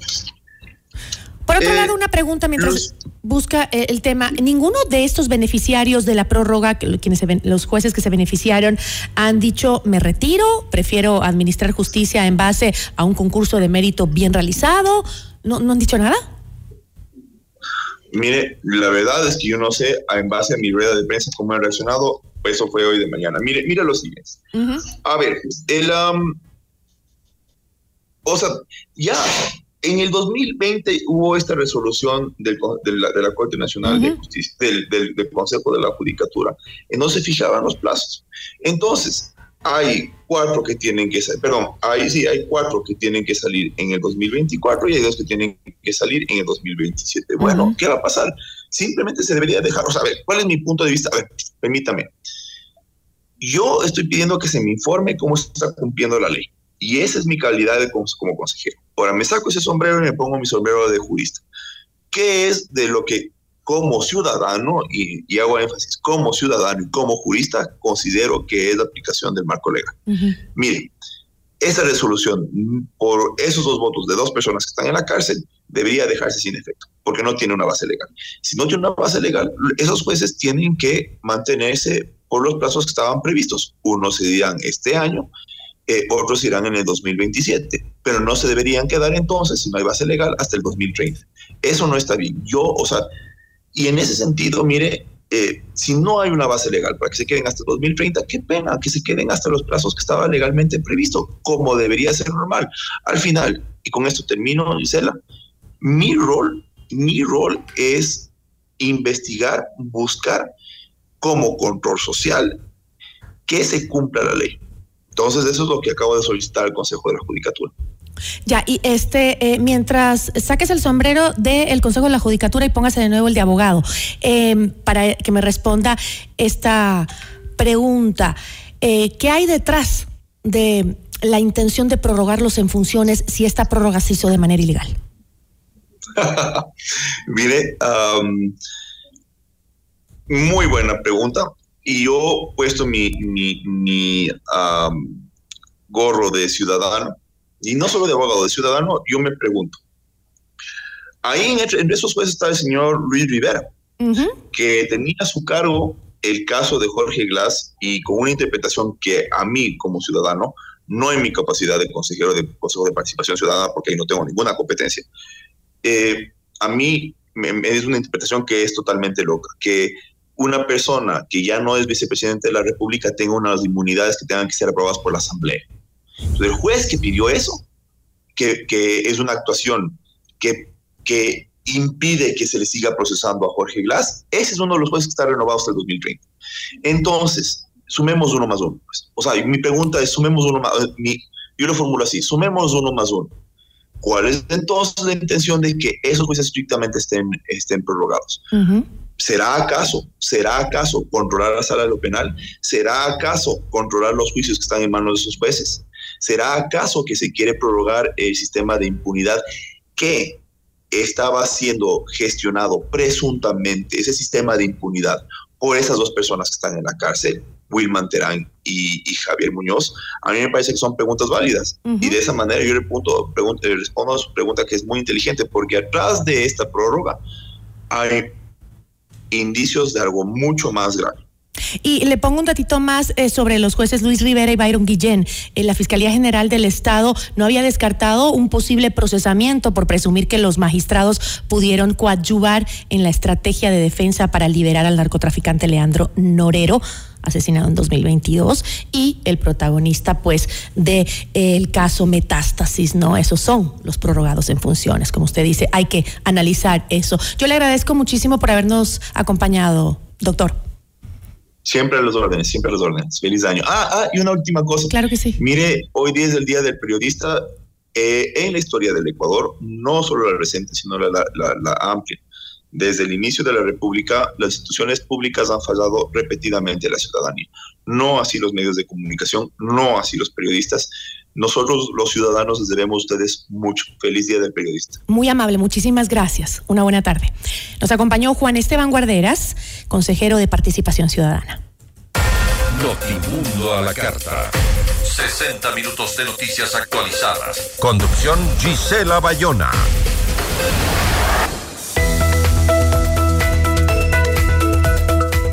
Por otro eh, lado, una pregunta mientras busca eh, el tema. ¿Ninguno de estos beneficiarios de la prórroga, quienes se los jueces que se beneficiaron, han dicho me retiro, prefiero administrar justicia en base a un concurso de mérito bien realizado? ¿No, no han dicho nada? Mire, la verdad es que yo no sé, en base a mi rueda de prensa, cómo han reaccionado. Eso fue hoy de mañana. Mire, mire lo siguiente. A ver, el... O sea, ya en el 2020 hubo esta resolución del, de, la, Corte Nacional de Justicia, del, del, Consejo de la Judicatura, y no se fijaban los plazos. Entonces, hay cuatro que tienen que salir, perdón, hay, sí, hay cuatro que tienen que salir en el 2024 y hay dos que tienen que salir en el 2027. Bueno, ¿qué va a pasar? Simplemente se debería dejar, o sea, a ver, ¿cuál es mi punto de vista? A ver, permítame. Yo estoy pidiendo que se me informe cómo se está cumpliendo la ley. Y esa es mi calidad de, como, consejero. Ahora me saco ese sombrero y me pongo mi sombrero de jurista. ¿Qué es de lo que como ciudadano, y, hago énfasis, como ciudadano y como jurista, considero que es la aplicación del marco legal? Mire, esa resolución, por esos dos votos de dos personas que están en la cárcel, debería dejarse sin efecto, porque no tiene una base legal. Si no tiene una base legal, esos jueces tienen que mantenerse por los plazos que estaban previstos. Unos se dirán este año eh, otros irán en el 2027, pero no se deberían quedar entonces, si no hay base legal, hasta el 2030. Eso no está bien. Yo, o sea, y en ese sentido, mire, eh, si no hay una base legal para que se queden hasta el 2030, qué pena que se queden hasta los plazos que estaba legalmente previsto, como debería ser normal. Al final, y con esto termino, Gisela, mi rol, mi rol es investigar, buscar como control social que se cumpla la ley. Entonces, eso es lo que acabo de solicitar al Consejo de la Judicatura. Ya, y este, eh, mientras saques el sombrero del Consejo de la Judicatura y póngase de nuevo el de abogado, em, para que me responda esta pregunta, eh, ¿qué hay detrás de la intención de prorrogarlos en funciones si esta prórroga se hizo de manera ilegal? Mire, muy buena pregunta y yo he puesto mi, mi, gorro de ciudadano, y no solo de abogado, de ciudadano, yo me pregunto. Ahí entre, esos jueces está el señor Luis Rivera, que tenía a su cargo el caso de Jorge Glass y con una interpretación que a mí como ciudadano, no en mi capacidad de consejero de Consejo de Participación Ciudadana, porque ahí no tengo ninguna competencia, eh, a mí es una interpretación que es totalmente loca, que una persona que ya no es vicepresidente de la República tenga unas inmunidades que tengan que ser aprobadas por la Asamblea. Entonces, el juez que pidió eso, que, que es una actuación que, que impide que se le siga procesando a Jorge Glass, ese es uno de los jueces que está renovado hasta el 2030. Entonces, sumemos uno más uno. Pues. O sea, mi pregunta es, sumemos uno más, mi, yo lo formulo así, sumemos uno más uno. ¿Cuál es entonces la intención de que esos jueces estrictamente estén, estén prorrogados? ¿Será acaso, será acaso controlar la sala de lo penal? ¿Será acaso controlar los juicios que están en manos de esos jueces? ¿Será acaso que se quiere prorrogar el sistema de impunidad que estaba siendo gestionado presuntamente, ese sistema de impunidad, por esas dos personas que están en la cárcel? Wilman Terán y, Javier Muñoz, a mí me parece que son preguntas válidas. Y de esa manera yo le, punto, le respondo a su pregunta que es muy inteligente, porque atrás de esta prórroga hay indicios de algo mucho más grave. Y le pongo un datito más eh, sobre los jueces Luis Rivera y Byron Guillén. La Fiscalía General del Estado no había descartado un posible procesamiento por presumir que los magistrados pudieron coadyuvar en la estrategia de defensa para liberar al narcotraficante Leandro Norero asesinado en 2022 y el protagonista pues de eh, el caso Metástasis, ¿no? Esos son los prorrogados en funciones, como usted dice, hay que analizar eso. Yo le agradezco muchísimo por habernos acompañado, doctor. Siempre a los órdenes, siempre a los órdenes. Feliz año. Ah, ah, y una última cosa. Claro que sí. Mire, hoy día es el Día del Periodista. Eh, en la historia del Ecuador, no solo la reciente, sino la, la amplia. Desde el inicio de la República, las instituciones públicas han fallado repetidamente a la ciudadanía. No así los medios de comunicación, no así los periodistas. Nosotros los ciudadanos les debemos a ustedes mucho. Feliz Día del Periodista. Muy amable, muchísimas gracias. Una buena tarde. Nos acompañó Juan Esteban Guarderas, consejero de Participación Ciudadana. Notimundo a la carta. 60 minutos de noticias actualizadas. Conducción Gisela Bayona.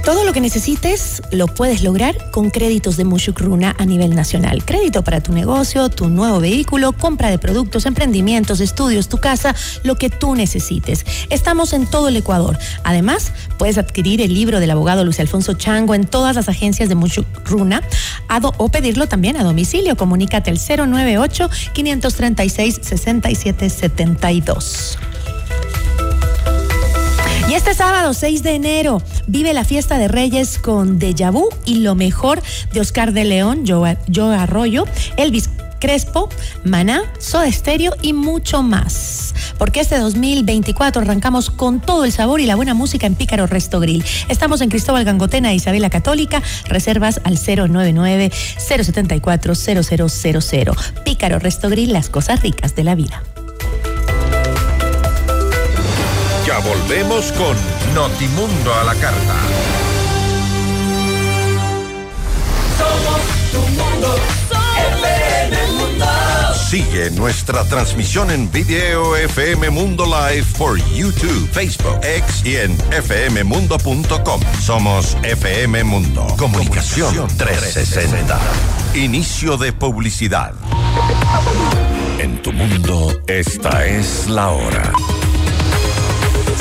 Todo lo que necesites lo puedes lograr con créditos de Mushukruna a nivel nacional. Crédito para tu negocio, tu nuevo vehículo, compra de productos, emprendimientos, estudios, tu casa, lo que tú necesites. Estamos en todo el Ecuador. Además, puedes adquirir el libro del abogado Luis Alfonso Chango en todas las agencias de Mushukruna o pedirlo también a domicilio. Comunícate al 098 536 6772. Y este sábado 6 de enero vive la fiesta de Reyes con Deja Vu y lo mejor de Oscar de León, Joe Arroyo, Elvis Crespo, Maná, Soda Estéreo y mucho más. Porque este 2024 arrancamos con todo el sabor y la buena música en Pícaro Resto Grill. Estamos en Cristóbal Gangotena Isabela Católica. Reservas al 099-074-0000. Pícaro Resto Grill, las cosas ricas de la vida. Ya volvemos con Notimundo a la carta. Somos tu mundo, FM Mundo. Sigue nuestra transmisión en video FM Mundo Live por YouTube, Facebook, X y en fmmundo.com. Somos FM Mundo. Comunicación 360. Inicio de publicidad. En tu mundo, esta es la hora.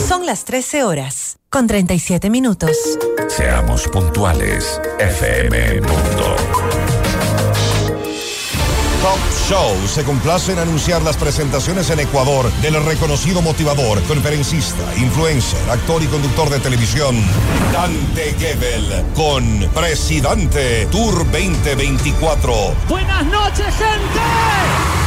Son las 13 horas, con 37 minutos. Seamos puntuales, FM Mundo. Top Show se complace en anunciar las presentaciones en Ecuador del reconocido motivador, conferencista, influencer, actor y conductor de televisión, Dante Gebel, con Presidente Tour 2024. Buenas noches, gente.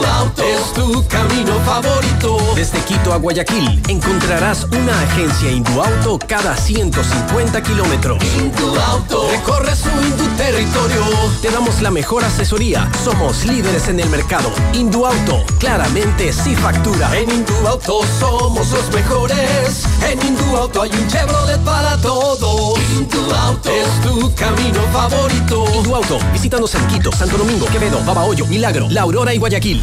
Es tu camino favorito. Desde Quito a Guayaquil encontrarás una agencia Induauto cada 150 kilómetros. Auto recorre su Indu territorio. Te damos la mejor asesoría. Somos líderes en el mercado. Induauto, claramente sí factura. En Induauto somos los mejores. En Induauto hay un Chevrolet para todos. Induauto es tu camino favorito. Induauto, visítanos en Quito, Santo Domingo, Quevedo, Babahoyo, Milagro, La Aurora y Guayaquil.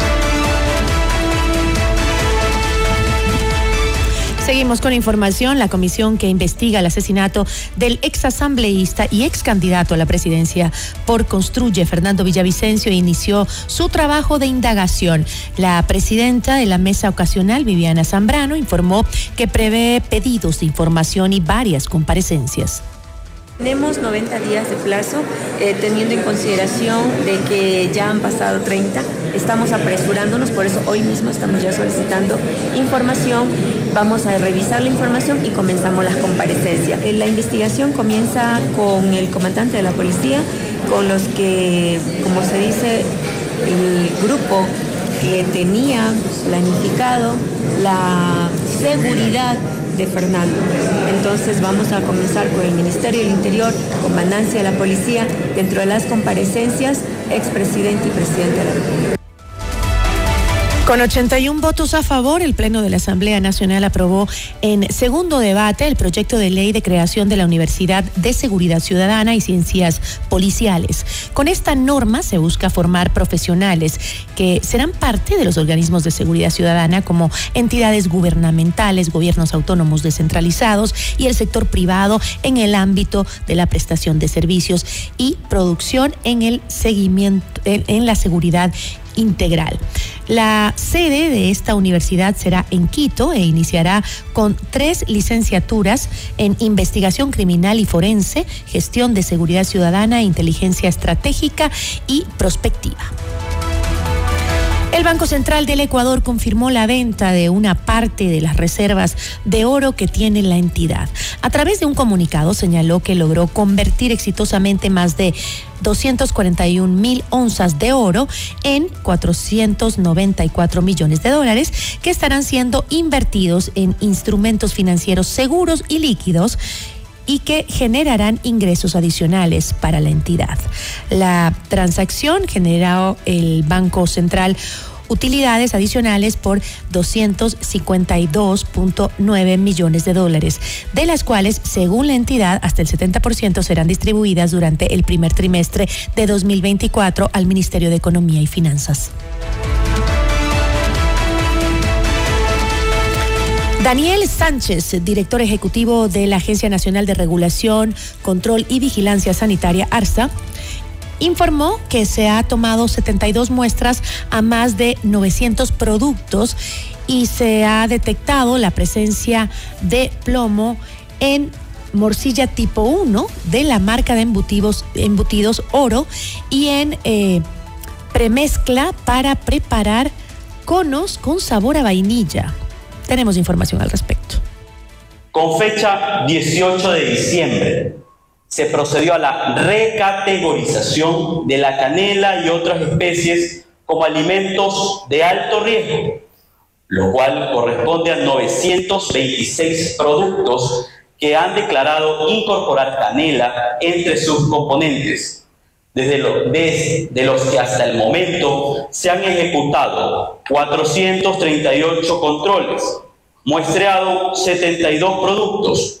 Seguimos con información. La comisión que investiga el asesinato del exasambleísta y ex candidato a la presidencia por Construye, Fernando Villavicencio, inició su trabajo de indagación. La presidenta de la mesa ocasional, Viviana Zambrano, informó que prevé pedidos de información y varias comparecencias. Tenemos 90 días de plazo, eh, teniendo en consideración de que ya han pasado 30. Estamos apresurándonos, por eso hoy mismo estamos ya solicitando información. Vamos a revisar la información y comenzamos las comparecencias. Eh, la investigación comienza con el comandante de la policía, con los que, como se dice, el grupo que tenía planificado la seguridad de Fernando. Entonces vamos a comenzar con el Ministerio del Interior, Comandancia de la Policía, dentro de las comparecencias, expresidente y presidente de la República. Con 81 votos a favor, el Pleno de la Asamblea Nacional aprobó en segundo debate el proyecto de ley de creación de la Universidad de Seguridad Ciudadana y Ciencias Policiales. Con esta norma se busca formar profesionales que serán parte de los organismos de seguridad ciudadana como entidades gubernamentales, gobiernos autónomos descentralizados y el sector privado en el ámbito de la prestación de servicios y producción en el seguimiento en, la seguridad integral. La sede de esta universidad será en Quito e iniciará con tres licenciaturas en investigación criminal y forense, gestión de seguridad ciudadana, inteligencia estratégica y prospectiva. El Banco Central del Ecuador confirmó la venta de una parte de las reservas de oro que tiene la entidad. A través de un comunicado señaló que logró convertir exitosamente más de 241 mil onzas de oro en 494 millones de dólares que estarán siendo invertidos en instrumentos financieros seguros y líquidos y que generarán ingresos adicionales para la entidad. La transacción generó el Banco Central utilidades adicionales por 252.9 millones de dólares, de las cuales, según la entidad, hasta el 70% serán distribuidas durante el primer trimestre de 2024 al Ministerio de Economía y Finanzas. Daniel Sánchez, director ejecutivo de la Agencia Nacional de Regulación, Control y Vigilancia Sanitaria, ARSA, informó que se ha tomado 72 muestras a más de 900 productos y se ha detectado la presencia de plomo en morcilla tipo 1 de la marca de embutidos, embutidos oro y en eh, premezcla para preparar conos con sabor a vainilla. Tenemos información al respecto. Con fecha 18 de diciembre, se procedió a la recategorización de la canela y otras especies como alimentos de alto riesgo, lo cual corresponde a 926 productos que han declarado incorporar canela entre sus componentes, desde, los que hasta el momento se han ejecutado 438 controles, muestreado 72 productos.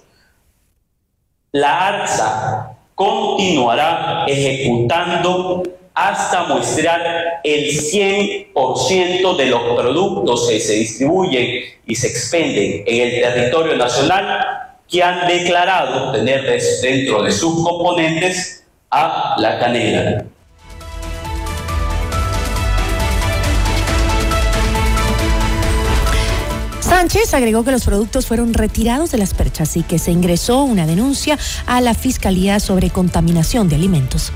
La ARSA continuará ejecutando hasta muestrar el 100% de los productos que se distribuyen y se expenden en el territorio nacional que han declarado tener dentro de sus componentes a la canela. Sánchez agregó que los productos fueron retirados de las perchas y que se ingresó una denuncia a la Fiscalía sobre contaminación de alimentos.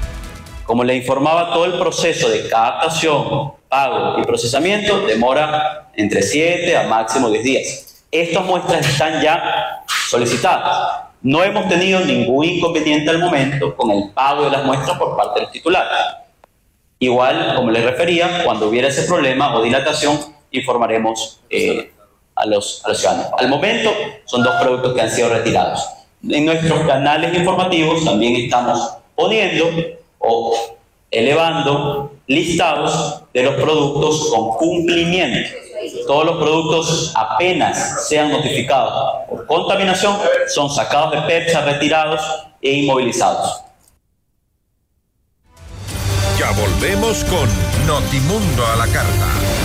Como le informaba, todo el proceso de captación, pago y procesamiento demora entre 7 a máximo 10 días. Estas muestras están ya solicitadas. No hemos tenido ningún inconveniente al momento con el pago de las muestras por parte del titular. Igual, como les refería, cuando hubiera ese problema o dilatación, informaremos eh, a, los, ciudadanos. Al momento, son dos productos que han sido retirados. En nuestros canales informativos también estamos poniendo o elevando listados de los productos con cumplimiento. Todos los productos apenas sean notificados por contaminación son sacados de PEPSA, retirados e inmovilizados. Ya volvemos con Notimundo a la carta.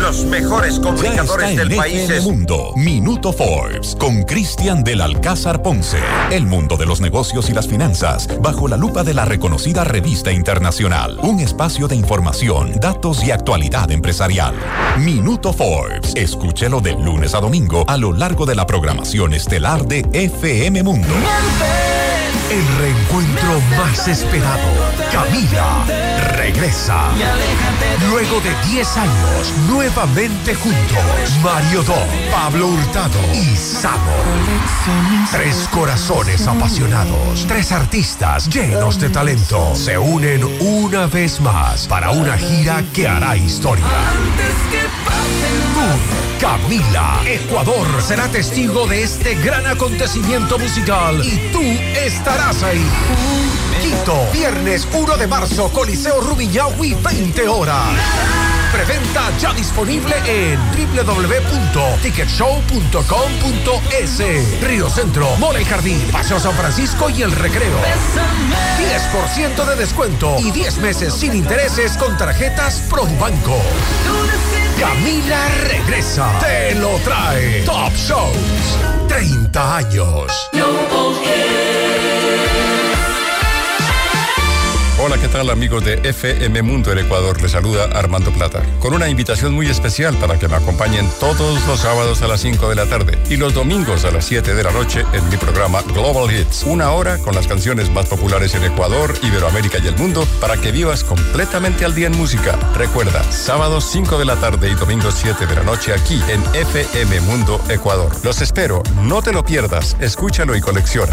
Los mejores comunicadores Ya está del en país FM es Mundo, Minuto Forbes, con Cristian del Alcázar Ponce. El mundo de los negocios y las finanzas, bajo la lupa de la reconocida revista internacional. Un espacio de información, datos y actualidad empresarial. Minuto Forbes. Escúchelo de lunes a domingo a lo largo de la programación estelar de FM Mundo. El reencuentro más esperado. Camila regresa. Luego de 10 años, nuevamente juntos. Mario Dom, Pablo Hurtado y Samo. Tres corazones apasionados. Tres artistas llenos de talento. Se unen una vez más para una gira que hará historia. Camila, Ecuador será testigo de este gran acontecimiento musical y tú estarás ahí. Viernes 1 de marzo, Coliseo Rumiñahui, 20 horas. Preventa ya disponible en www.ticketshow.com.es. Río Centro, Mole y Jardín, Paseo San Francisco y El Recreo. 10% de descuento y 10 meses sin intereses con tarjetas Produbanco. Camila regresa. Te lo trae. Top Shows. 30 años. Hola, ¿qué tal amigos de FM Mundo del Ecuador? Les saluda Armando Plata, con una invitación muy especial para que me acompañen todos los sábados a las 5 de la tarde y los domingos a las 7 de la noche en mi programa Global Hits. Una hora con las canciones más populares en Ecuador, Iberoamérica y el mundo para que vivas completamente al día en música. Recuerda, sábados 5 de la tarde y domingos 7 de la noche aquí en FM Mundo Ecuador. Los espero, no te lo pierdas, escúchalo y colecciona.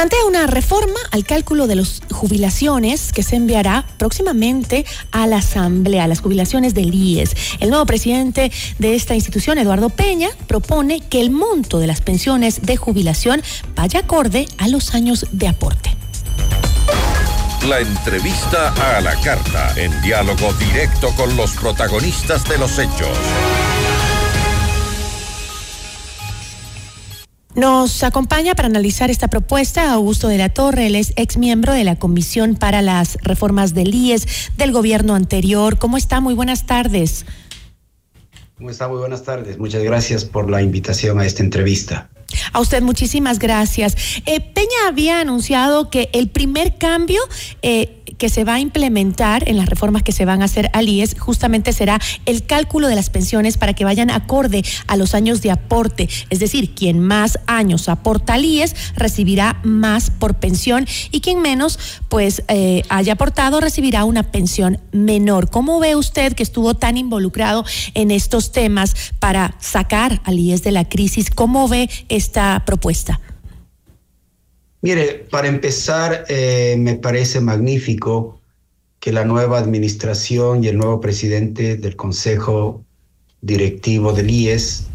Plantea una reforma al cálculo de las jubilaciones que se enviará próximamente a la Asamblea, las jubilaciones del IES. El nuevo presidente de esta institución, Eduardo Peña, propone que el monto de las pensiones de jubilación vaya acorde a los años de aporte. La entrevista a la carta, en diálogo directo con los protagonistas de los hechos. Nos acompaña para analizar esta propuesta Augusto de la Torre, él es ex miembro de la Comisión para las Reformas del IES del gobierno anterior. ¿Cómo está? Muy buenas tardes. ¿Cómo está? Muy buenas tardes. Muchas gracias por la invitación a esta entrevista. A usted muchísimas gracias. Eh, Peña había anunciado que el primer cambio eh, que se va a implementar en las reformas que se van a hacer al IES justamente será el cálculo de las pensiones para que vayan acorde a los años de aporte. Es decir, quien más años aporta al IES recibirá más por pensión y quien menos pues eh, haya aportado recibirá una pensión menor. ¿Cómo ve usted que estuvo tan involucrado en estos temas para sacar al IES de la crisis? ¿Cómo ve esta propuesta? Mire, para empezar, eh, me parece magnífico que la nueva administración y el nuevo presidente del Consejo Directivo del IES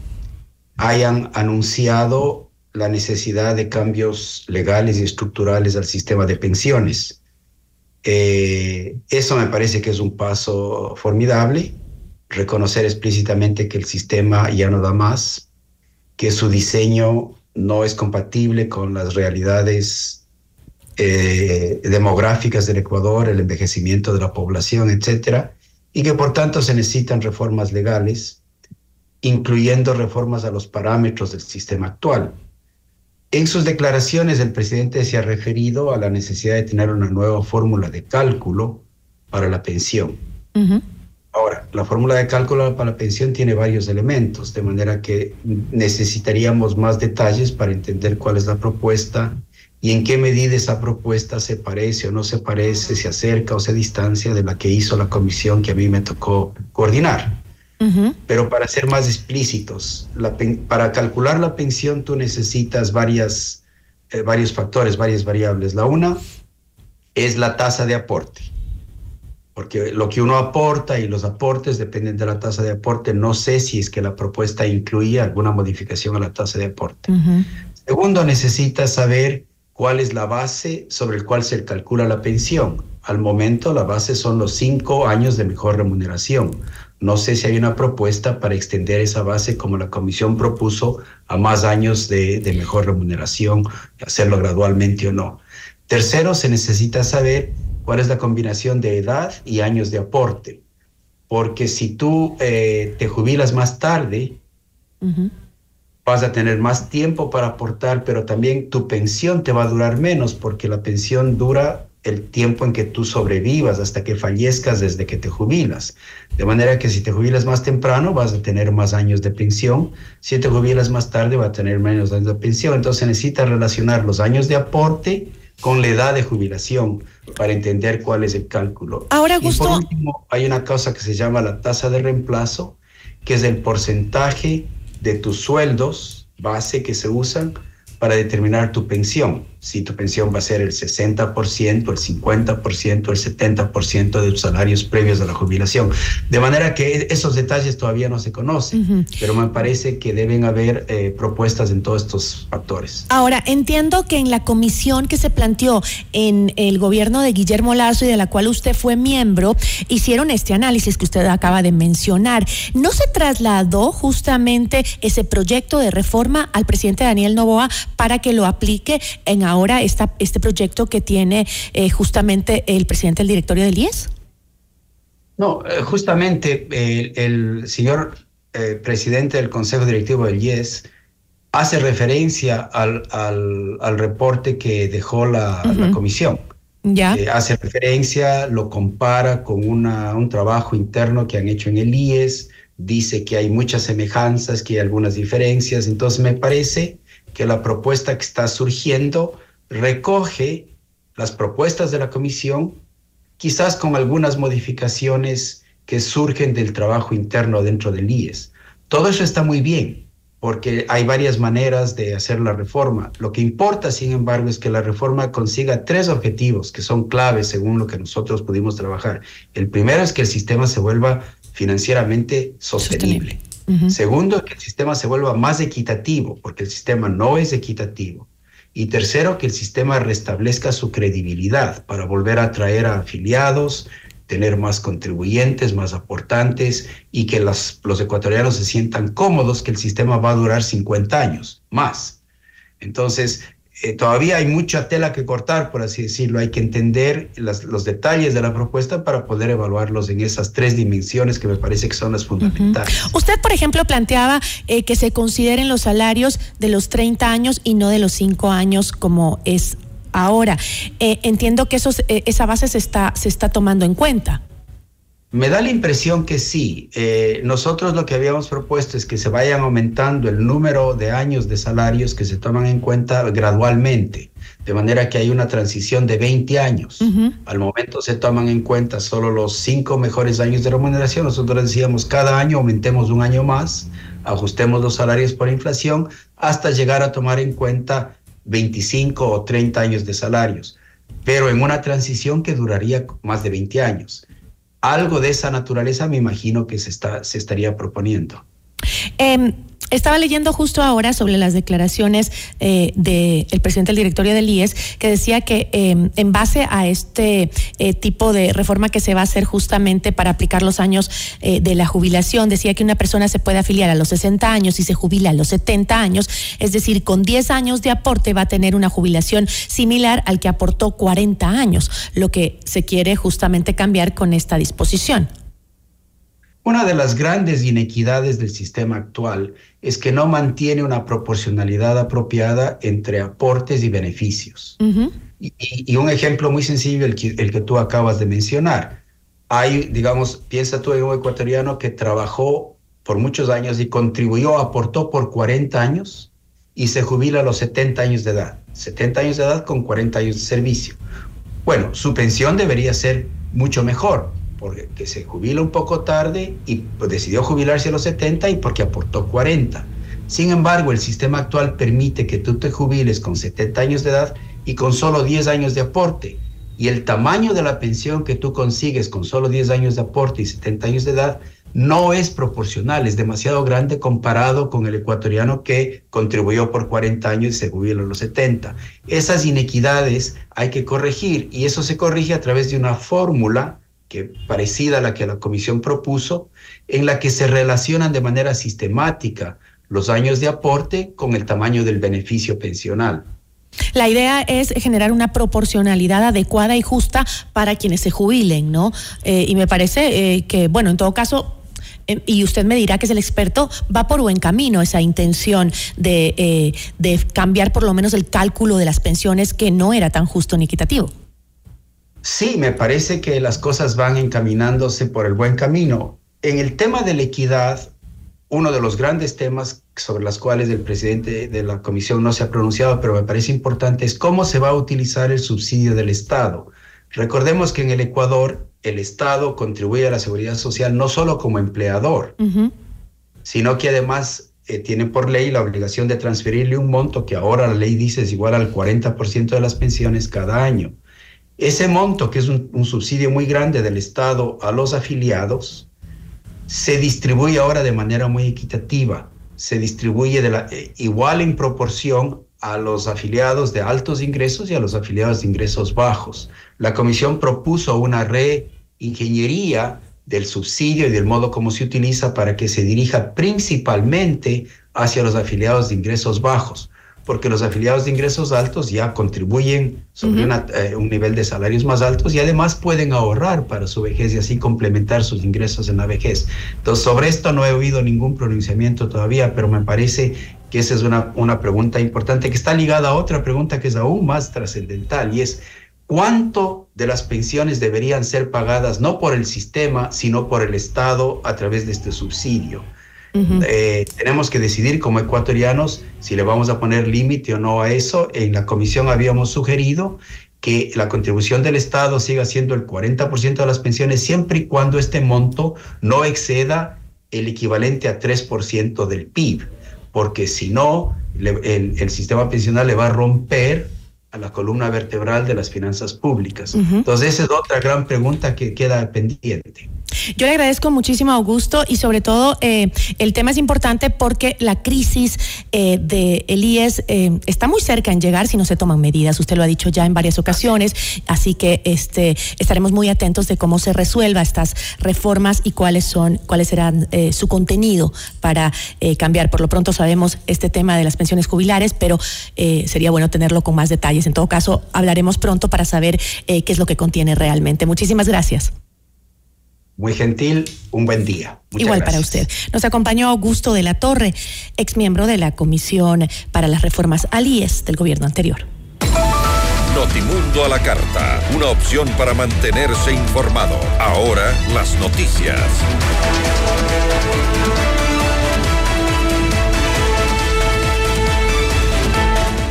hayan anunciado la necesidad de cambios legales y estructurales al sistema de pensiones. Eh, eso me parece que es un paso formidable, reconocer explícitamente que el sistema ya no da más, que su diseño no es compatible con las realidades eh, demográficas del Ecuador, el envejecimiento de la población, etcétera, y que por tanto se necesitan reformas legales, incluyendo reformas a los parámetros del sistema actual. En sus declaraciones, el presidente se ha referido a la necesidad de tener una nueva fórmula de cálculo para la pensión. Ahora, la fórmula de cálculo para la pensión tiene varios elementos, de manera que necesitaríamos más detalles para entender cuál es la propuesta y en qué medida esa propuesta se parece o no se parece, se acerca o se distancia de la que hizo la comisión que a mí me tocó coordinar. Pero para ser más explícitos, para calcular la pensión tú necesitas varias, eh, varios factores, varias variables. La una es la tasa de aporte porque lo que uno aporta y los aportes dependen de la tasa de aporte. No sé si es que la propuesta incluía alguna modificación a la tasa de aporte. Segundo, necesita saber cuál es la base sobre el cual se calcula la pensión. Al momento, la base son los cinco años de mejor remuneración. No sé si hay una propuesta para extender esa base como la comisión propuso a más años de, de mejor remuneración, hacerlo gradualmente o no. Tercero, se necesita saber cuál es la combinación de edad y años de aporte. Porque si tú eh, te jubilas más tarde, vas a tener más tiempo para aportar, pero también tu pensión te va a durar menos porque la pensión dura el tiempo en que tú sobrevivas hasta que fallezcas desde que te jubilas. De manera que si te jubilas más temprano vas a tener más años de pensión, si te jubilas más tarde vas a tener menos años de pensión. Entonces necesitas relacionar los años de aporte con la edad de jubilación para entender cuál es el cálculo. Ahora, Y por último, hay una cosa que se llama la tasa de reemplazo, que es el porcentaje de tus sueldos base que se usan para determinar tu pensión si tu pensión va a ser el 60%, el 50%, el 70% de tus salarios previos a la jubilación. De manera que esos detalles todavía no se conocen, pero me parece que deben haber eh, propuestas en todos estos factores. Ahora, entiendo que en la comisión que se planteó en el gobierno de Guillermo Lazo y de la cual usted fue miembro, hicieron este análisis que usted acaba de mencionar. ¿No se trasladó justamente ese proyecto de reforma al presidente Daniel Novoa para que lo aplique en ahora esta, este proyecto que tiene eh, justamente el presidente del directorio del IES? No, eh, justamente el, señor eh, presidente del Consejo Directivo del IES hace referencia al, al, reporte que dejó la, comisión. Ya. hace referencia, lo compara con una, un trabajo interno que han hecho en el IES, dice que hay muchas semejanzas, que hay algunas diferencias, entonces me parece que la propuesta que está surgiendo recoge las propuestas de la comisión, quizás con algunas modificaciones que surgen del trabajo interno dentro del IES. Todo eso está muy bien, porque hay varias maneras de hacer la reforma. Lo que importa, sin embargo, es que la reforma consiga tres objetivos que son claves según lo que nosotros pudimos trabajar. El primero es que el sistema se vuelva financieramente sostenible. Segundo, que el sistema se vuelva más equitativo, porque el sistema no es equitativo. Y tercero, que el sistema restablezca su credibilidad para volver a atraer a afiliados, tener más contribuyentes, más aportantes y que los, los ecuatorianos se sientan cómodos que el sistema va a durar 50 años más. Entonces, eh, todavía hay mucha tela que cortar, por así decirlo. Hay que entender los detalles de la propuesta para poder evaluarlos en esas tres dimensiones que me parece que son las fundamentales. Usted, por ejemplo, planteaba eh, que se consideren los salarios de los 30 años y no de los 5 años como es ahora. Eh, entiendo que esos, eh, esa base se está, se está tomando en cuenta. Me da la impresión que sí. Eh, nosotros lo que habíamos propuesto es que se vayan aumentando el número de años de salarios que se toman en cuenta gradualmente, de manera que hay una transición de 20 años. Al momento se toman en cuenta solo los cinco mejores años de remuneración. Nosotros decíamos cada año aumentemos un año más, ajustemos los salarios por inflación, hasta llegar a tomar en cuenta 25 o 30 años de salarios, pero en una transición que duraría más de 20 años algo de esa naturaleza me imagino que se, está, se estaría proponiendo. Em, estaba leyendo justo ahora sobre las declaraciones eh, del presidente del directorio del IES que decía que em, en base a este eh, tipo de reforma que se va a hacer justamente para aplicar los años eh, de la jubilación, decía que una persona se puede afiliar a los 60 años y se jubila a los 70 años, es decir, con 10 años de aporte va a tener una jubilación similar al que aportó 40 años, lo que se quiere justamente cambiar con esta disposición. Una de las grandes inequidades del sistema actual es que no mantiene una proporcionalidad apropiada entre aportes y beneficios. y, un ejemplo muy sencillo, el que, el que tú acabas de mencionar. Hay, digamos, piensa tú en un ecuatoriano que trabajó por muchos años y contribuyó, aportó por 40 años y se jubila a los 70 años de edad. 70 años de edad con 40 años de servicio. Bueno, su pensión debería ser mucho mejor, porque se jubila un poco tarde y pues, decidió jubilarse a los 70 y porque aportó 40. Sin embargo, el sistema actual permite que tú te jubiles con 70 años de edad y con solo 10 años de aporte. Y el tamaño de la pensión que tú consigues con solo 10 años de aporte y 70 años de edad no es proporcional, es demasiado grande comparado con el ecuatoriano que contribuyó por 40 años y se jubiló a los 70. Esas inequidades hay que corregir y eso se corrige a través de una fórmula que parecida a la que la comisión propuso, en la que se relacionan de manera sistemática los años de aporte con el tamaño del beneficio pensional. La idea es generar una proporcionalidad adecuada y justa para quienes se jubilen, ¿no? Eh, y me parece eh, que, bueno, en todo caso, eh, y usted me dirá que es el experto, va por buen camino esa intención de, de cambiar por lo menos el cálculo de las pensiones que no era tan justo ni equitativo. Sí, me parece que las cosas van encaminándose por el buen camino. En el tema de la equidad, uno de los grandes temas sobre los cuales el presidente de la comisión no se ha pronunciado, pero me parece importante, es cómo se va a utilizar el subsidio del Estado. Recordemos que en el Ecuador el Estado contribuye a la seguridad social no solo como empleador, sino que además eh, tiene por ley la obligación de transferirle un monto que ahora la ley dice es igual al 40% de las pensiones cada año. Ese monto, que es un, subsidio muy grande del Estado a los afiliados, se distribuye ahora de manera muy equitativa. Se distribuye eh, igual en proporción a los afiliados de altos ingresos y a los afiliados de ingresos bajos. La comisión propuso una reingeniería del subsidio y del modo como se utiliza para que se dirija principalmente hacia los afiliados de ingresos bajos porque los afiliados de ingresos altos ya contribuyen sobre eh, un nivel de salarios más altos y además pueden ahorrar para su vejez y así complementar sus ingresos en la vejez. Entonces, sobre esto no he oído ningún pronunciamiento todavía, pero me parece que esa es una, una pregunta importante que está ligada a otra pregunta que es aún más trascendental y es cuánto de las pensiones deberían ser pagadas no por el sistema, sino por el Estado a través de este subsidio. Eh, tenemos que decidir como ecuatorianos si le vamos a poner límite o no a eso. En la comisión habíamos sugerido que la contribución del Estado siga siendo el 40% de las pensiones siempre y cuando este monto no exceda el equivalente a 3% del PIB, porque si no, el, el sistema pensional le va a romper a la columna vertebral de las finanzas públicas. Entonces, esa es otra gran pregunta que queda pendiente. Yo le agradezco muchísimo a Augusto y sobre todo eh, el tema es importante porque la crisis eh, de el IES eh, está muy cerca en llegar si no se toman medidas. Usted lo ha dicho ya en varias ocasiones, así que este estaremos muy atentos de cómo se resuelva estas reformas y cuáles son, cuáles serán su contenido para cambiar. Por lo pronto sabemos este tema de las pensiones jubilares, pero sería bueno tenerlo con más detalles. En todo caso, hablaremos pronto para saber qué es lo que contiene realmente. Muchísimas gracias. Muy gentil, un buen día. Igual para usted. Nos acompañó Augusto de la Torre, ex miembro de la Comisión para las Reformas Alíes del gobierno anterior. Notimundo a la carta, una opción para mantenerse informado. Ahora las noticias.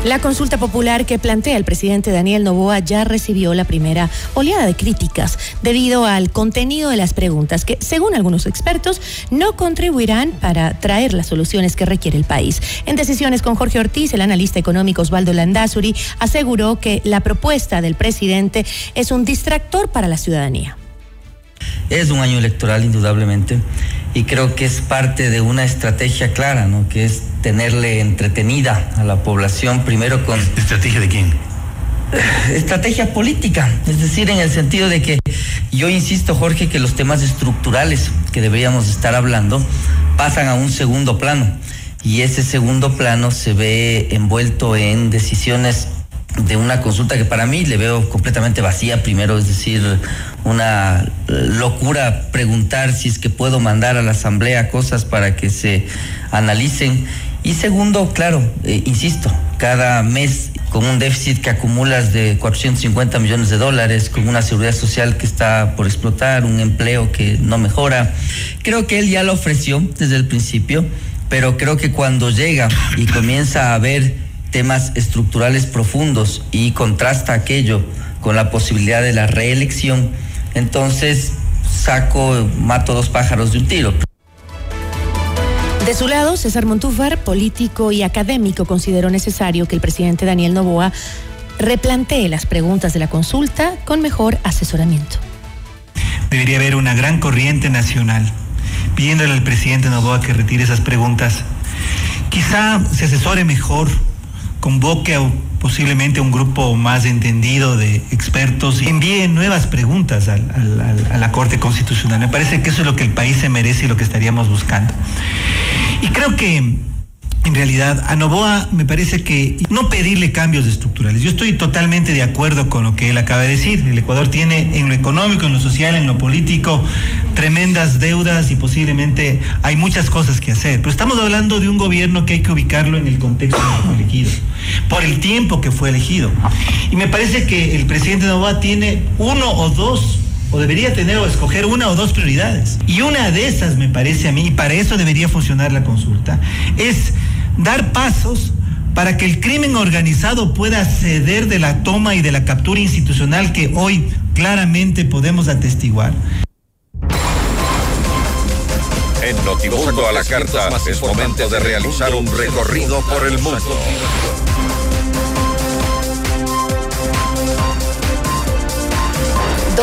La consulta popular que plantea el presidente Daniel Novoa ya recibió la primera oleada de críticas debido al contenido de las preguntas que, según algunos expertos, no contribuirán para traer las soluciones que requiere el país. En decisiones con Jorge Ortiz, el analista económico Osvaldo Landazuri aseguró que la propuesta del presidente es un distractor para la ciudadanía. Es un año electoral, indudablemente, y creo que es parte de una estrategia clara, ¿no? Que es tenerle entretenida a la población, primero con... ¿Estrategia de quién? Estrategia política, es decir, en el sentido de que yo insisto, Jorge, que los temas estructurales que deberíamos estar hablando pasan a un segundo plano y ese segundo plano se ve envuelto en decisiones de una consulta que para mí le veo completamente vacía, primero, es decir, una locura preguntar si es que puedo mandar a la Asamblea cosas para que se analicen. Y segundo, claro, eh, insisto, cada mes con un déficit que acumulas de 450 millones de dólares, con una seguridad social que está por explotar, un empleo que no mejora. Creo que él ya lo ofreció desde el principio, pero creo que cuando llega y comienza a ver temas estructurales profundos y contrasta aquello con la posibilidad de la reelección, entonces saco, mato dos pájaros de un tiro. De su lado, César Montúfar, político y académico, consideró necesario que el presidente Daniel Novoa replantee las preguntas de la consulta con mejor asesoramiento. Debería haber una gran corriente nacional pidiéndole al presidente Novoa que retire esas preguntas. Quizá se asesore mejor convoque a, posiblemente a un grupo más entendido de expertos y envíe nuevas preguntas a la Corte Constitucional. Me parece que eso es lo que el país se merece y lo que estaríamos buscando. Y creo que en realidad, a Novoa me parece que no pedirle cambios estructurales. Yo estoy totalmente de acuerdo con lo que él acaba de decir. El Ecuador tiene en lo económico, en lo social, en lo político, tremendas deudas y posiblemente hay muchas cosas que hacer. Pero estamos hablando de un gobierno que hay que ubicarlo en el contexto elegido, por el tiempo que fue elegido. Y me parece que el presidente Novoa tiene uno o dos o debería tener o escoger una o dos prioridades. Y una de esas, me parece a mí, y para eso debería funcionar la consulta, es dar pasos para que el crimen organizado pueda ceder de la toma y de la captura institucional que hoy claramente podemos atestiguar. En Notimundo a la carta es momento de realizar un recorrido por el mundo.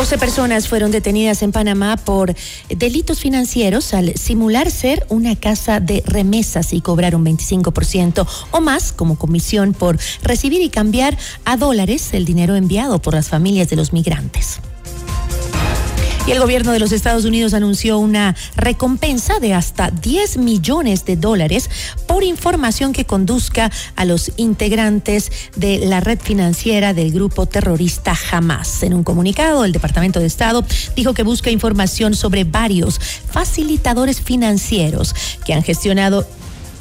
12 personas fueron detenidas en Panamá por delitos financieros al simular ser una casa de remesas y cobrar un 25% o más como comisión por recibir y cambiar a dólares el dinero enviado por las familias de los migrantes. Y el gobierno de los Estados Unidos anunció una recompensa de hasta 10 millones de dólares por información que conduzca a los integrantes de la red financiera del grupo terrorista Hamas. En un comunicado, el Departamento de Estado dijo que busca información sobre varios facilitadores financieros que han gestionado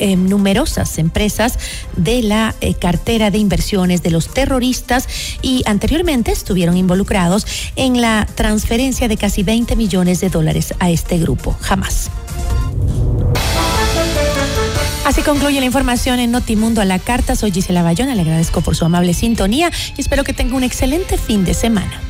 eh, numerosas empresas de la eh, cartera de inversiones de los terroristas y anteriormente estuvieron involucrados en la transferencia de casi 20 millones de dólares a este grupo. Jamás. Así concluye la información en Notimundo a la carta. Soy Gisela Bayona, le agradezco por su amable sintonía y espero que tenga un excelente fin de semana.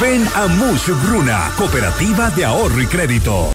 Ven a Mush Bruna, Cooperativa de Ahorro y Crédito.